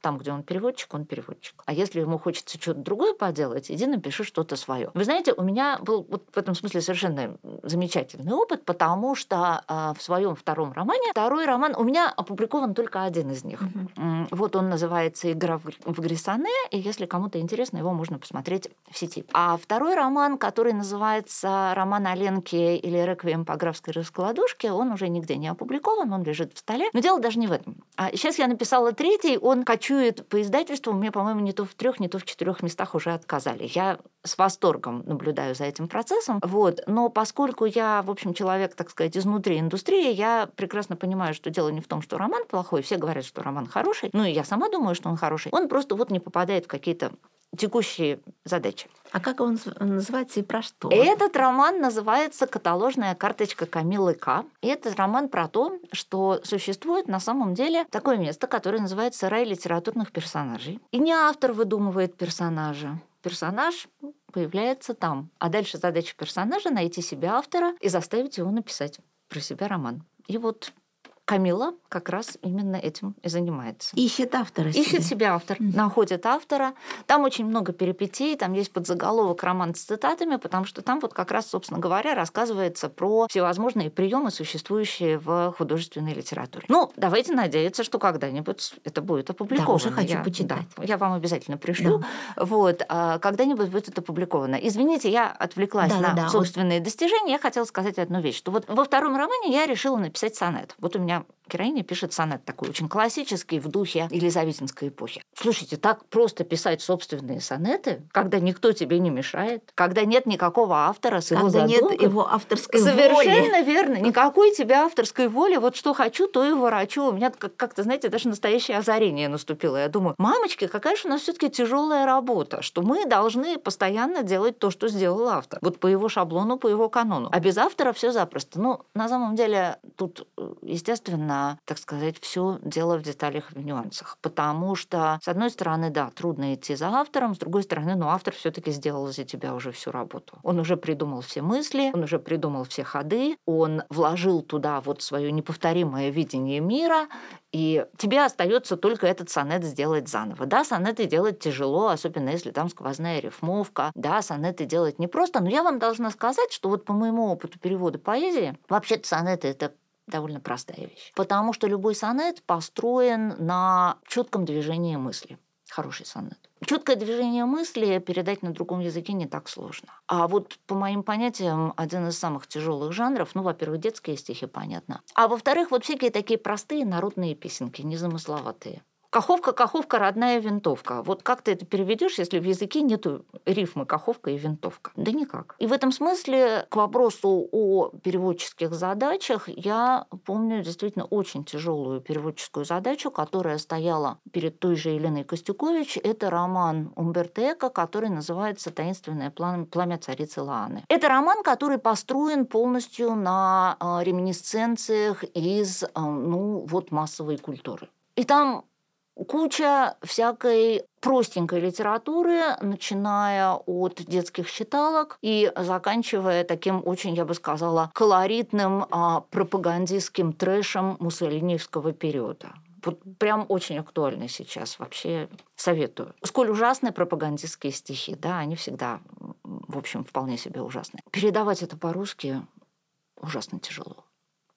там, где он переводчик, он переводчик. А если ему хочется что-то другое поделать, иди напиши что-то свое. Вы знаете, у меня был вот в этом смысле совершенно замечательный опыт, потому что э, в своем втором романе, второй роман, у меня опубликован только один из них. Mm-hmm. Вот он называется «Игра в Грисане», и если кому-то интересно, его можно посмотреть в сети. А второй роман, который называется «Роман о Ленке» или «Реквием по графской раскладушке», он уже нигде не опубликован, он лежит в столе. Но дело даже не в этом. А сейчас я написала третий, он «Качу кочует по издательству, мне, по-моему, не то в трех, не то в четырех местах уже отказали. Я с восторгом наблюдаю за этим процессом. Вот. Но поскольку я, в общем, человек, так сказать, изнутри индустрии, я прекрасно понимаю, что дело не в том, что роман плохой, все говорят, что роман хороший, ну и я сама думаю, что он хороший. Он просто вот не попадает в какие-то текущие задачи. А как он называется и про что? Этот роман называется «Каталожная карточка Камилы К». И это роман про то, что существует на самом деле такое место, которое называется «Рай литературных персонажей». И не автор выдумывает персонажа. Персонаж появляется там. А дальше задача персонажа — найти себе автора и заставить его написать про себя роман. И вот Камила как раз именно этим и занимается. Ищет автора себе. Ищет себе автор, mm-hmm. находит автора. Там очень много перипетий, там есть подзаголовок роман с цитатами, потому что там вот как раз, собственно говоря, рассказывается про всевозможные приемы, существующие в художественной литературе. Ну, давайте надеяться, что когда-нибудь это будет опубликовано. Да, уже хочу я, почитать. Да, я вам обязательно пришлю. Да. Вот, а когда-нибудь будет это опубликовано. Извините, я отвлеклась да, на да, собственные вот... достижения. Я хотела сказать одну вещь, что вот во втором романе я решила написать сонет. Вот у меня героиня пишет сонет такой очень классический в духе Елизаветинской эпохи. Слушайте, так просто писать собственные сонеты, когда никто тебе не мешает, когда нет никакого автора с когда его задумкой. нет его авторской Совершенно воли. Совершенно верно. Никакой тебе авторской воли. Вот что хочу, то и ворочу. У меня как-то, знаете, даже настоящее озарение наступило. Я думаю, мамочки, какая же у нас все таки тяжелая работа, что мы должны постоянно делать то, что сделал автор. Вот по его шаблону, по его канону. А без автора все запросто. Ну, на самом деле, тут, э, естественно, естественно, так сказать, все дело в деталях, в нюансах. Потому что, с одной стороны, да, трудно идти за автором, с другой стороны, ну, автор все-таки сделал за тебя уже всю работу. Он уже придумал все мысли, он уже придумал все ходы, он вложил туда вот свое неповторимое видение мира, и тебе остается только этот сонет сделать заново. Да, сонеты делать тяжело, особенно если там сквозная рифмовка. Да, сонеты делать непросто, но я вам должна сказать, что вот по моему опыту перевода поэзии, вообще-то сонеты — это довольно простая вещь. Потому что любой сонет построен на четком движении мысли. Хороший сонет. Четкое движение мысли передать на другом языке не так сложно. А вот по моим понятиям один из самых тяжелых жанров, ну, во-первых, детские стихи, понятно. А во-вторых, вот всякие такие простые народные песенки, незамысловатые. Каховка, каховка, родная винтовка. Вот как ты это переведешь, если в языке нет рифмы каховка и винтовка? Да никак. И в этом смысле к вопросу о переводческих задачах я помню действительно очень тяжелую переводческую задачу, которая стояла перед той же Еленой Костюкович. Это роман Умберто Эко, который называется «Таинственное пламя царицы Лааны». Это роман, который построен полностью на а, реминисценциях из а, ну, вот массовой культуры. И там куча всякой простенькой литературы, начиная от детских читалок и заканчивая таким очень, я бы сказала, колоритным а, пропагандистским трэшем муссолиниевского периода. Вот прям очень актуально сейчас. Вообще советую. Сколь ужасные пропагандистские стихи, да, они всегда, в общем, вполне себе ужасные. Передавать это по-русски ужасно тяжело.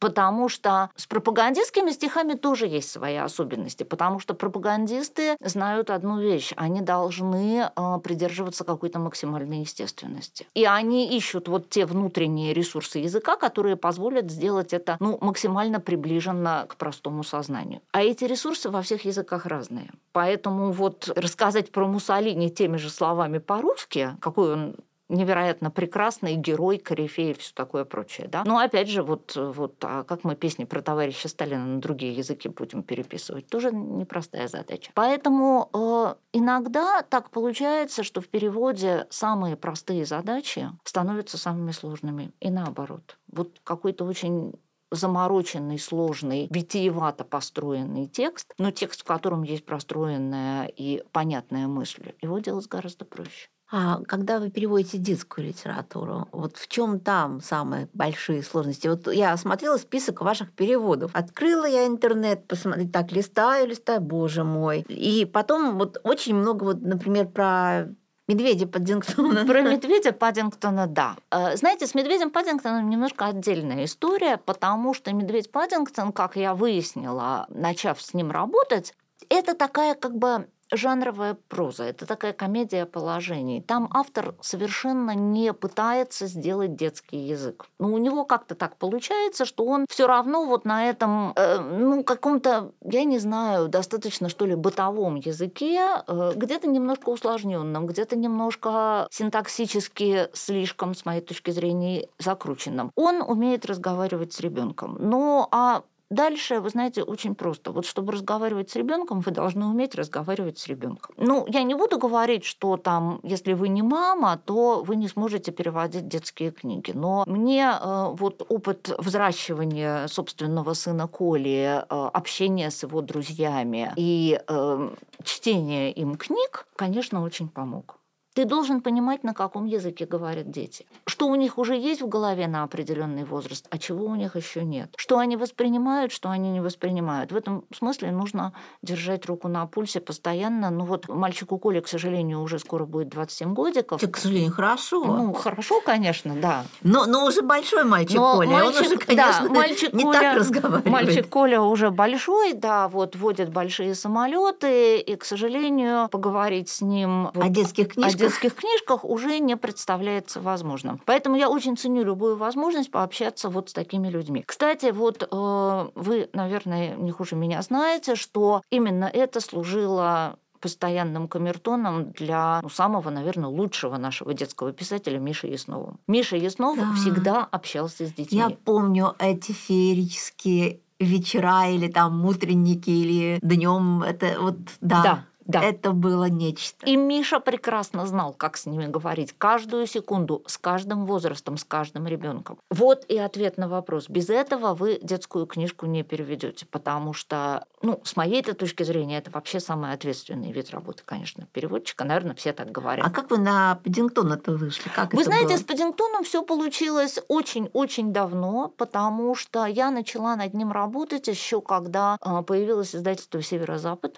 Потому что с пропагандистскими стихами тоже есть свои особенности, потому что пропагандисты знают одну вещь. Они должны э, придерживаться какой-то максимальной естественности. И они ищут вот те внутренние ресурсы языка, которые позволят сделать это ну, максимально приближенно к простому сознанию. А эти ресурсы во всех языках разные. Поэтому вот рассказать про Муссолини теми же словами по-русски, какой он невероятно прекрасный герой, корифей и все такое прочее. Да? Но опять же, вот, вот а как мы песни про товарища Сталина на другие языки будем переписывать, тоже непростая задача. Поэтому э, иногда так получается, что в переводе самые простые задачи становятся самыми сложными. И наоборот. Вот какой-то очень замороченный, сложный, витиевато построенный текст, но текст, в котором есть простроенная и понятная мысль, его делать гораздо проще. А когда вы переводите детскую литературу, вот в чем там самые большие сложности? Вот я смотрела список ваших переводов. Открыла я интернет, посмотреть, так, листаю, листаю, боже мой. И потом вот очень много, вот, например, про Медведя Паддингтона. Про медведя Паддингтона, да. Э, знаете, с медведем Паддингтоном немножко отдельная история, потому что медведь Паддингтон, как я выяснила, начав с ним работать, это такая как бы жанровая проза, это такая комедия положений. Там автор совершенно не пытается сделать детский язык. Но у него как-то так получается, что он все равно вот на этом, э, ну, каком-то, я не знаю, достаточно, что ли, бытовом языке, э, где-то немножко усложненном, где-то немножко синтаксически слишком, с моей точки зрения, закрученном. Он умеет разговаривать с ребенком. Ну, а Дальше, вы знаете, очень просто. Вот чтобы разговаривать с ребенком, вы должны уметь разговаривать с ребенком. Ну, я не буду говорить, что там, если вы не мама, то вы не сможете переводить детские книги. Но мне э, вот опыт взращивания собственного сына Коли, э, общения с его друзьями и э, чтения им книг, конечно, очень помог. Ты должен понимать, на каком языке говорят дети. Что у них уже есть в голове на определенный возраст, а чего у них еще нет. Что они воспринимают, что они не воспринимают. В этом смысле нужно держать руку на пульсе постоянно. Ну вот мальчику Коле, к сожалению, уже скоро будет 27 годиков. Это, к сожалению, хорошо. Ну, хорошо, конечно, да. Но, но уже большой мальчик но Коля. Мальчик, он уже, конечно, да, мальчик не Коля, так разговаривает. Мальчик Коля уже большой, да, вот водит большие самолеты, и, к сожалению, поговорить с ним... О детских книжках детских книжках уже не представляется возможным. Поэтому я очень ценю любую возможность пообщаться вот с такими людьми. Кстати, вот э, вы, наверное, не хуже меня знаете, что именно это служило постоянным камертоном для ну, самого, наверное, лучшего нашего детского писателя Миши Яснова. Миша Яснов да. всегда общался с детьми. Я помню эти феерические вечера или там утренники или днем. Это вот да. Да, да. Это было нечто. И Миша прекрасно знал, как с ними говорить. Каждую секунду, с каждым возрастом, с каждым ребенком. Вот и ответ на вопрос. Без этого вы детскую книжку не переведете, потому что, ну, с моей точки зрения, это вообще самый ответственный вид работы, конечно, переводчика. Наверное, все так говорят. А как вы на Паддингтона-то вышли? Как вы знаете, было? с Паддингтоном все получилось очень-очень давно, потому что я начала над ним работать еще когда а, появилось издательство «Северо-Запад».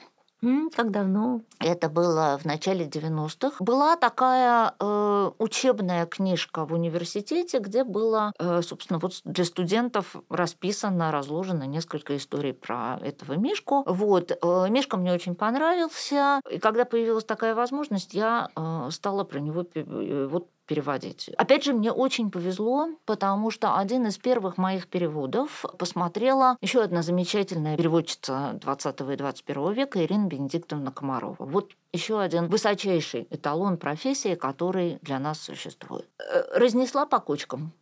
Как давно? Это было в начале 90-х. Была такая э, учебная книжка в университете, где было, э, собственно, вот для студентов расписано, разложено несколько историй про этого Мишку. Вот. Э, Мишка мне очень понравился. И когда появилась такая возможность, я э, стала про него э, вот переводить. Опять же, мне очень повезло, потому что один из первых моих переводов посмотрела еще одна замечательная переводчица 20 и 21 века Ирина Бенедиктовна Комарова. Вот еще один высочайший эталон профессии, который для нас существует. Э, разнесла по кочкам.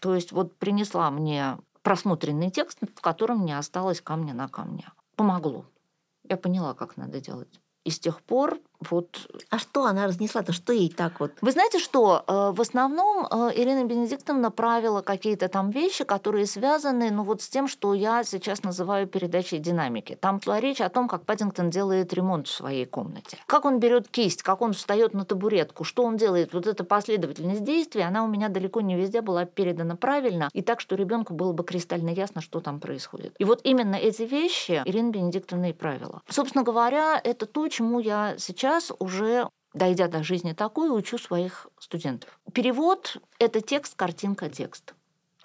То есть вот принесла мне просмотренный текст, в котором не осталось камня на камне. Помогло. Я поняла, как надо делать. И с тех пор вот... А что она разнесла-то? Что ей так вот? Вы знаете что? Э, в основном э, Ирина Бенедиктовна правила какие-то там вещи, которые связаны ну, вот с тем, что я сейчас называю передачей динамики. Там шла речь о том, как Паддингтон делает ремонт в своей комнате. Как он берет кисть, как он встает на табуретку, что он делает. Вот эта последовательность действий, она у меня далеко не везде была передана правильно, и так, что ребенку было бы кристально ясно, что там происходит. И вот именно эти вещи Ирина Бенедиктовна и правила. Собственно говоря, это то, чему я сейчас сейчас уже дойдя до жизни такой, учу своих студентов. Перевод – это текст, картинка, текст.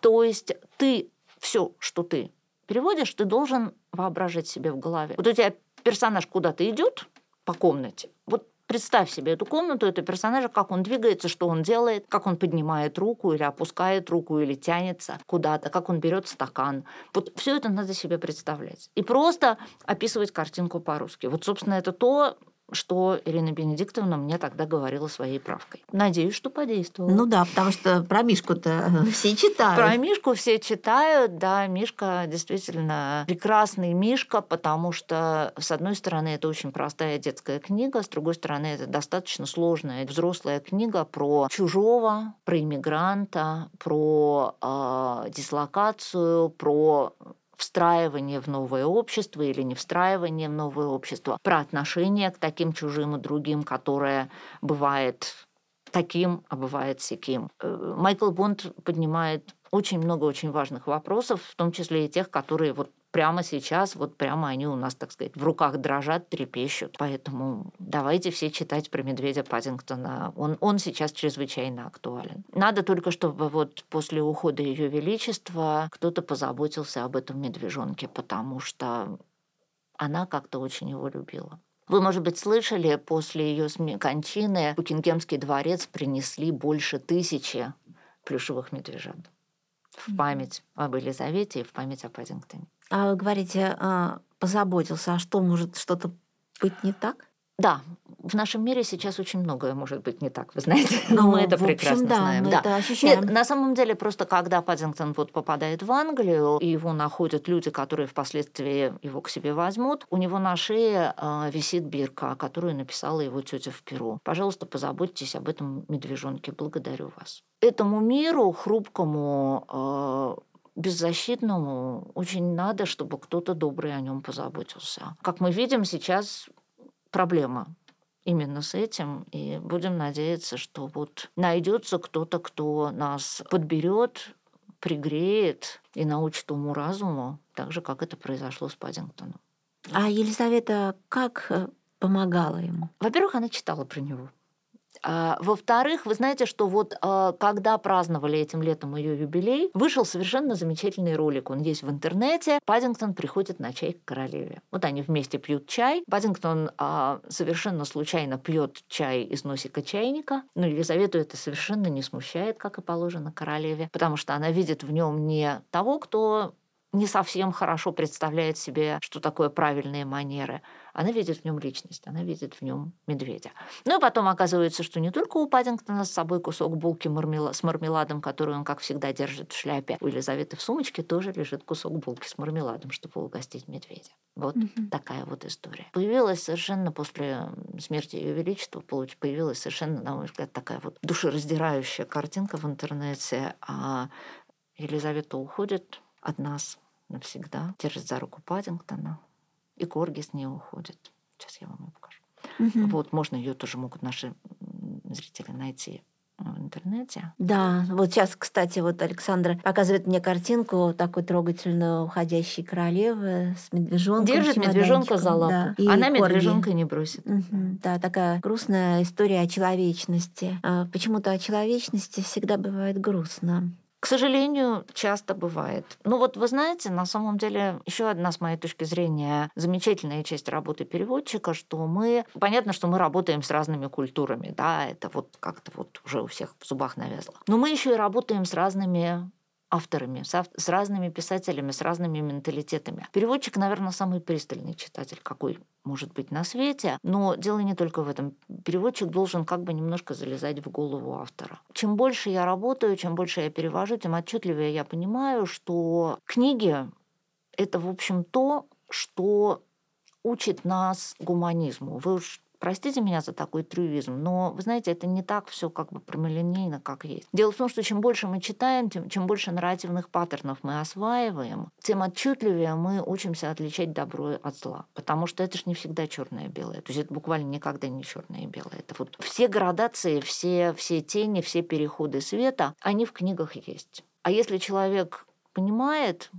То есть ты все, что ты переводишь, ты должен воображать себе в голове. Вот у тебя персонаж куда-то идет по комнате. Вот Представь себе эту комнату, это персонажа, как он двигается, что он делает, как он поднимает руку или опускает руку или тянется куда-то, как он берет стакан. Вот все это надо себе представлять. И просто описывать картинку по-русски. Вот, собственно, это то, что Ирина Бенедиктовна мне тогда говорила своей правкой. Надеюсь, что подействовало. Ну да, потому что про Мишку-то все читают. Про Мишку все читают, да, Мишка действительно прекрасный Мишка, потому что, с одной стороны, это очень простая детская книга, с другой стороны, это достаточно сложная взрослая книга про чужого, про иммигранта, про э, дислокацию, про встраивание в новое общество или не встраивание в новое общество, про отношение к таким чужим и другим, которое бывает таким, а бывает сяким. Э, Майкл Бонд поднимает очень много очень важных вопросов, в том числе и тех, которые вот прямо сейчас, вот прямо они у нас, так сказать, в руках дрожат, трепещут. Поэтому давайте все читать про медведя Паддингтона. Он, он сейчас чрезвычайно актуален. Надо только, чтобы вот после ухода Ее Величества кто-то позаботился об этом медвежонке, потому что она как-то очень его любила. Вы, может быть, слышали, после ее кончины Букингемский дворец принесли больше тысячи плюшевых медвежат в память об Елизавете и в память о Паддингтоне. А вы говорите, а, позаботился, а что может что-то быть не так? Да, в нашем мире сейчас очень многое может быть не так, вы знаете, но ну, мы это общем, прекрасно да, знаем. Мы да, это ощущаем. Нет, на самом деле просто когда Паддингтон вот попадает в Англию и его находят люди, которые впоследствии его к себе возьмут, у него на шее э, висит бирка, которую написала его тетя в Перу. Пожалуйста, позаботьтесь об этом медвежонке, благодарю вас. Этому миру хрупкому э, беззащитному очень надо, чтобы кто-то добрый о нем позаботился. Как мы видим, сейчас проблема именно с этим. И будем надеяться, что вот найдется кто-то, кто нас подберет, пригреет и научит уму-разуму, так же, как это произошло с Паддингтоном. А Елизавета как э, помогала ему? Во-первых, она читала про него. А, во-вторых, вы знаете, что вот а, когда праздновали этим летом ее юбилей, вышел совершенно замечательный ролик. Он есть в интернете. Паддингтон приходит на чай к королеве. Вот они вместе пьют чай. Паддингтон а, совершенно случайно пьет чай из носика чайника. Но Елизавету это совершенно не смущает, как и положено королеве, потому что она видит в нем не того, кто не совсем хорошо представляет себе, что такое правильные манеры. Она видит в нем личность, она видит в нем медведя. Ну и потом оказывается, что не только у Паддингтона с собой кусок булки мармела... с мармеладом, который он, как всегда, держит в шляпе. У Елизаветы в сумочке тоже лежит кусок булки с мармеладом, чтобы угостить медведя. Вот угу. такая вот история. Появилась совершенно после смерти Ее Величества, появилась совершенно, на мой взгляд, такая вот душераздирающая картинка в интернете. А Елизавета уходит, от нас навсегда, держит за руку Паддингтона, и Корги с ней уходит. Сейчас я вам ее покажу. Угу. Вот, можно ее тоже могут наши зрители найти в интернете. Да, вот сейчас, кстати, вот Александра показывает мне картинку такой трогательную уходящей королевы с медвежонком. Держит медвежонка за лапу. Да. И Она медвежонка не бросит. Угу, да, такая грустная история о человечности. А почему-то о человечности всегда бывает грустно. К сожалению, часто бывает. Ну вот вы знаете, на самом деле, еще одна, с моей точки зрения, замечательная часть работы переводчика, что мы... Понятно, что мы работаем с разными культурами, да, это вот как-то вот уже у всех в зубах навязло. Но мы еще и работаем с разными авторами, с, разными писателями, с разными менталитетами. Переводчик, наверное, самый пристальный читатель, какой может быть на свете, но дело не только в этом. Переводчик должен как бы немножко залезать в голову автора. Чем больше я работаю, чем больше я перевожу, тем отчетливее я понимаю, что книги — это, в общем, то, что учит нас гуманизму. Вы уж Простите меня за такой трюизм, но, вы знаете, это не так все как бы прямолинейно, как есть. Дело в том, что чем больше мы читаем, тем, чем больше нарративных паттернов мы осваиваем, тем отчетливее мы учимся отличать добро от зла. Потому что это же не всегда черное и белое. То есть это буквально никогда не черное и белое. Это вот все градации, все, все тени, все переходы света, они в книгах есть. А если человек понимает,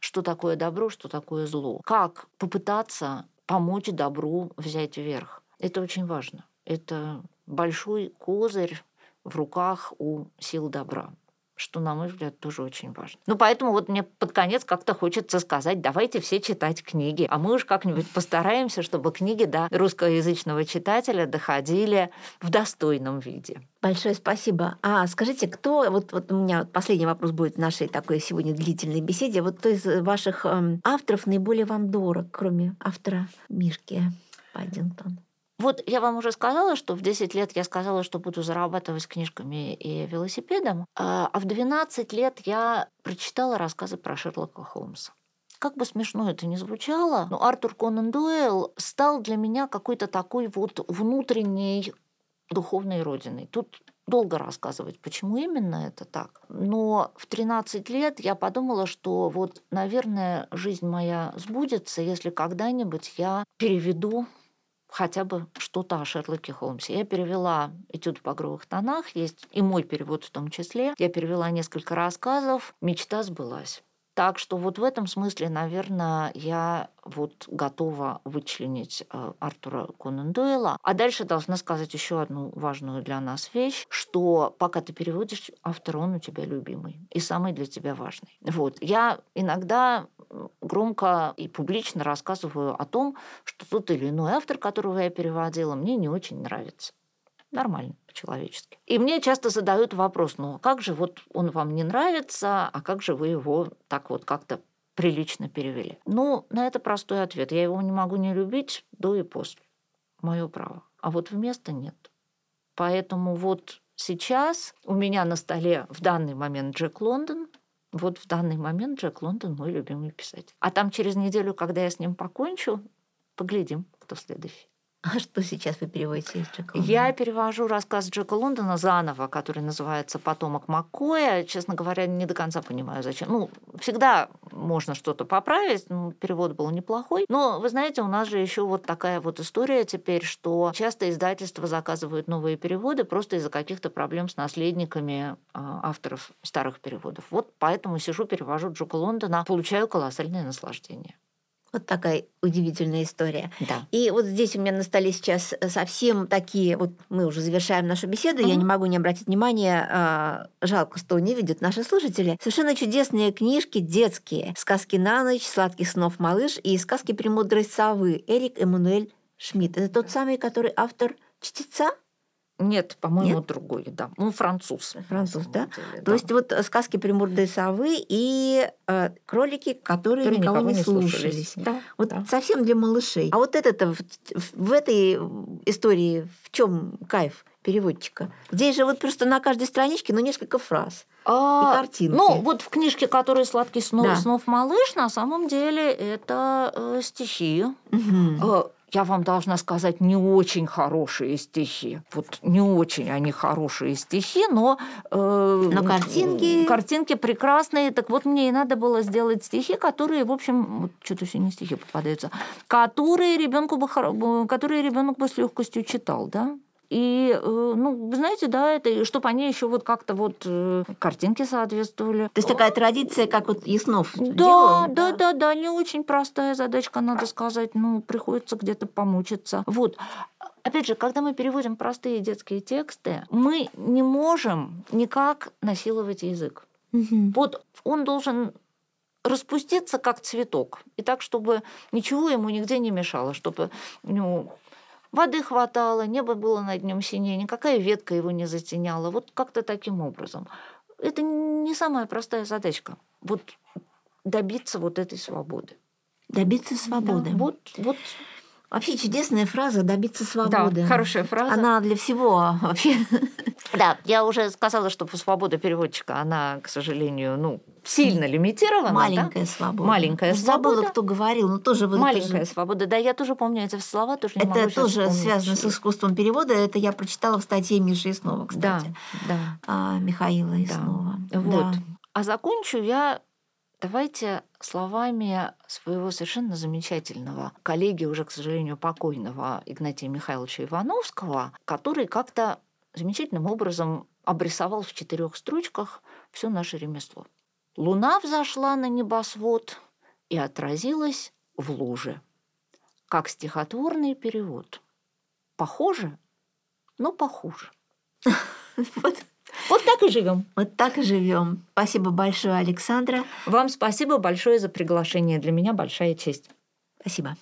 что такое добро, что такое зло, как попытаться помочь добру взять вверх. Это очень важно. Это большой козырь в руках у сил добра что, на мой взгляд, тоже очень важно. Ну, поэтому вот мне под конец как-то хочется сказать, давайте все читать книги, а мы уж как-нибудь постараемся, чтобы книги до русскоязычного читателя доходили в достойном виде. Большое спасибо. А скажите, кто, вот, вот у меня последний вопрос будет в нашей такой сегодня длительной беседе, вот кто из ваших эм, авторов наиболее вам дорог, кроме автора Мишки Паддингтон? Вот я вам уже сказала, что в 10 лет я сказала, что буду зарабатывать книжками и велосипедом, а, а в 12 лет я прочитала рассказы про Шерлока Холмса. Как бы смешно это ни звучало, но Артур Конан Дуэлл стал для меня какой-то такой вот внутренней духовной родиной. Тут долго рассказывать, почему именно это так. Но в 13 лет я подумала, что вот, наверное, жизнь моя сбудется, если когда-нибудь я переведу хотя бы что-то о Шерлоке Холмсе. Я перевела «Этюд в багровых тонах», есть и мой перевод в том числе. Я перевела несколько рассказов, мечта сбылась. Так что вот в этом смысле, наверное, я вот готова вычленить э, Артура Конан Дойла. А дальше должна сказать еще одну важную для нас вещь, что пока ты переводишь, автор, он у тебя любимый и самый для тебя важный. Вот. Я иногда громко и публично рассказываю о том, что тот или иной автор, которого я переводила, мне не очень нравится. Нормально, по-человечески. И мне часто задают вопрос, ну а как же вот он вам не нравится, а как же вы его так вот как-то прилично перевели? Ну, на это простой ответ. Я его не могу не любить до и после. Мое право. А вот вместо нет. Поэтому вот сейчас у меня на столе в данный момент Джек Лондон, вот в данный момент Джек Лондон мой любимый писатель. А там через неделю, когда я с ним покончу, поглядим, кто следующий. А что сейчас вы переводите из Джека Лондона? Я перевожу рассказ Джека Лондона заново, который называется «Потомок Маккоя». Честно говоря, не до конца понимаю, зачем. Ну, всегда можно что-то поправить, ну, перевод был неплохой. Но, вы знаете, у нас же еще вот такая вот история теперь, что часто издательства заказывают новые переводы просто из-за каких-то проблем с наследниками а, авторов старых переводов. Вот поэтому сижу, перевожу Джека Лондона, получаю колоссальное наслаждение. Вот такая удивительная история. Да. И вот здесь у меня на столе сейчас э, совсем такие, вот мы уже завершаем нашу беседу, mm-hmm. я не могу не обратить внимания, а, жалко, что не видят наши слушатели, совершенно чудесные книжки детские, «Сказки на ночь», «Сладких снов малыш» и «Сказки премудрой совы» Эрик Эммануэль Шмидт. Это тот самый, который автор «Чтеца»? Нет, по-моему, Нет? другой, да. Ну, француз. Француз, да? Деле, То есть вот э, сказки «Примордой совы» и э, кролики, которые, которые никого, никого не слушались. слушались. Да, вот да. совсем для малышей. А вот это в, в этой истории в чем кайф? переводчика. Здесь же вот просто на каждой страничке, ну, несколько фраз. А, и картинки. Ну, вот в книжке, которая «Сладкий снов, да. снов малыш», на самом деле это э, стихи. Угу я вам должна сказать, не очень хорошие стихи. Вот не очень они хорошие стихи, но... Э, но картинки... Картинки прекрасные. Так вот, мне и надо было сделать стихи, которые, в общем, вот что-то все не стихи попадаются, которые ребенку бы, которые ребенок бы с легкостью читал, да? И, э, ну, знаете, да, это, чтобы они еще вот как-то вот э, картинки соответствовали. То есть такая традиция, как вот Яснов да, делал? Да, да, да, да, не очень простая задачка, надо сказать. Ну, приходится где-то помучиться. Вот. Опять же, когда мы переводим простые детские тексты, мы не можем никак насиловать язык. Угу. Вот он должен распуститься как цветок. И так, чтобы ничего ему нигде не мешало, чтобы ну, Воды хватало, небо было над ним синее, никакая ветка его не затеняла. Вот как-то таким образом. Это не самая простая задачка. Вот добиться вот этой свободы. Добиться свободы. Да, вот, вот Вообще чудесная фраза «добиться свободы». Да, хорошая фраза. Она для всего вообще. Да, я уже сказала, что свобода переводчика, она, к сожалению, ну, сильно лимитирована. Маленькая да? свобода. Маленькая свобода. Забыла, кто говорил, но тоже... Вот Маленькая же... свобода, да, я тоже помню эти слова, тоже не Это тоже связано с искусством перевода, это я прочитала в статье Миши Иснова, кстати. Да, да. А, Михаила Иснова. Да. Вот. Да. А закончу я Давайте словами своего совершенно замечательного коллеги, уже, к сожалению, покойного Игнатия Михайловича Ивановского, который как-то замечательным образом обрисовал в четырех строчках все наше ремесло. Луна взошла на небосвод и отразилась в луже. Как стихотворный перевод. Похоже, но похуже. Вот так и живем. Вот так и живем. Спасибо большое, Александра. Вам спасибо большое за приглашение. Для меня большая честь. Спасибо.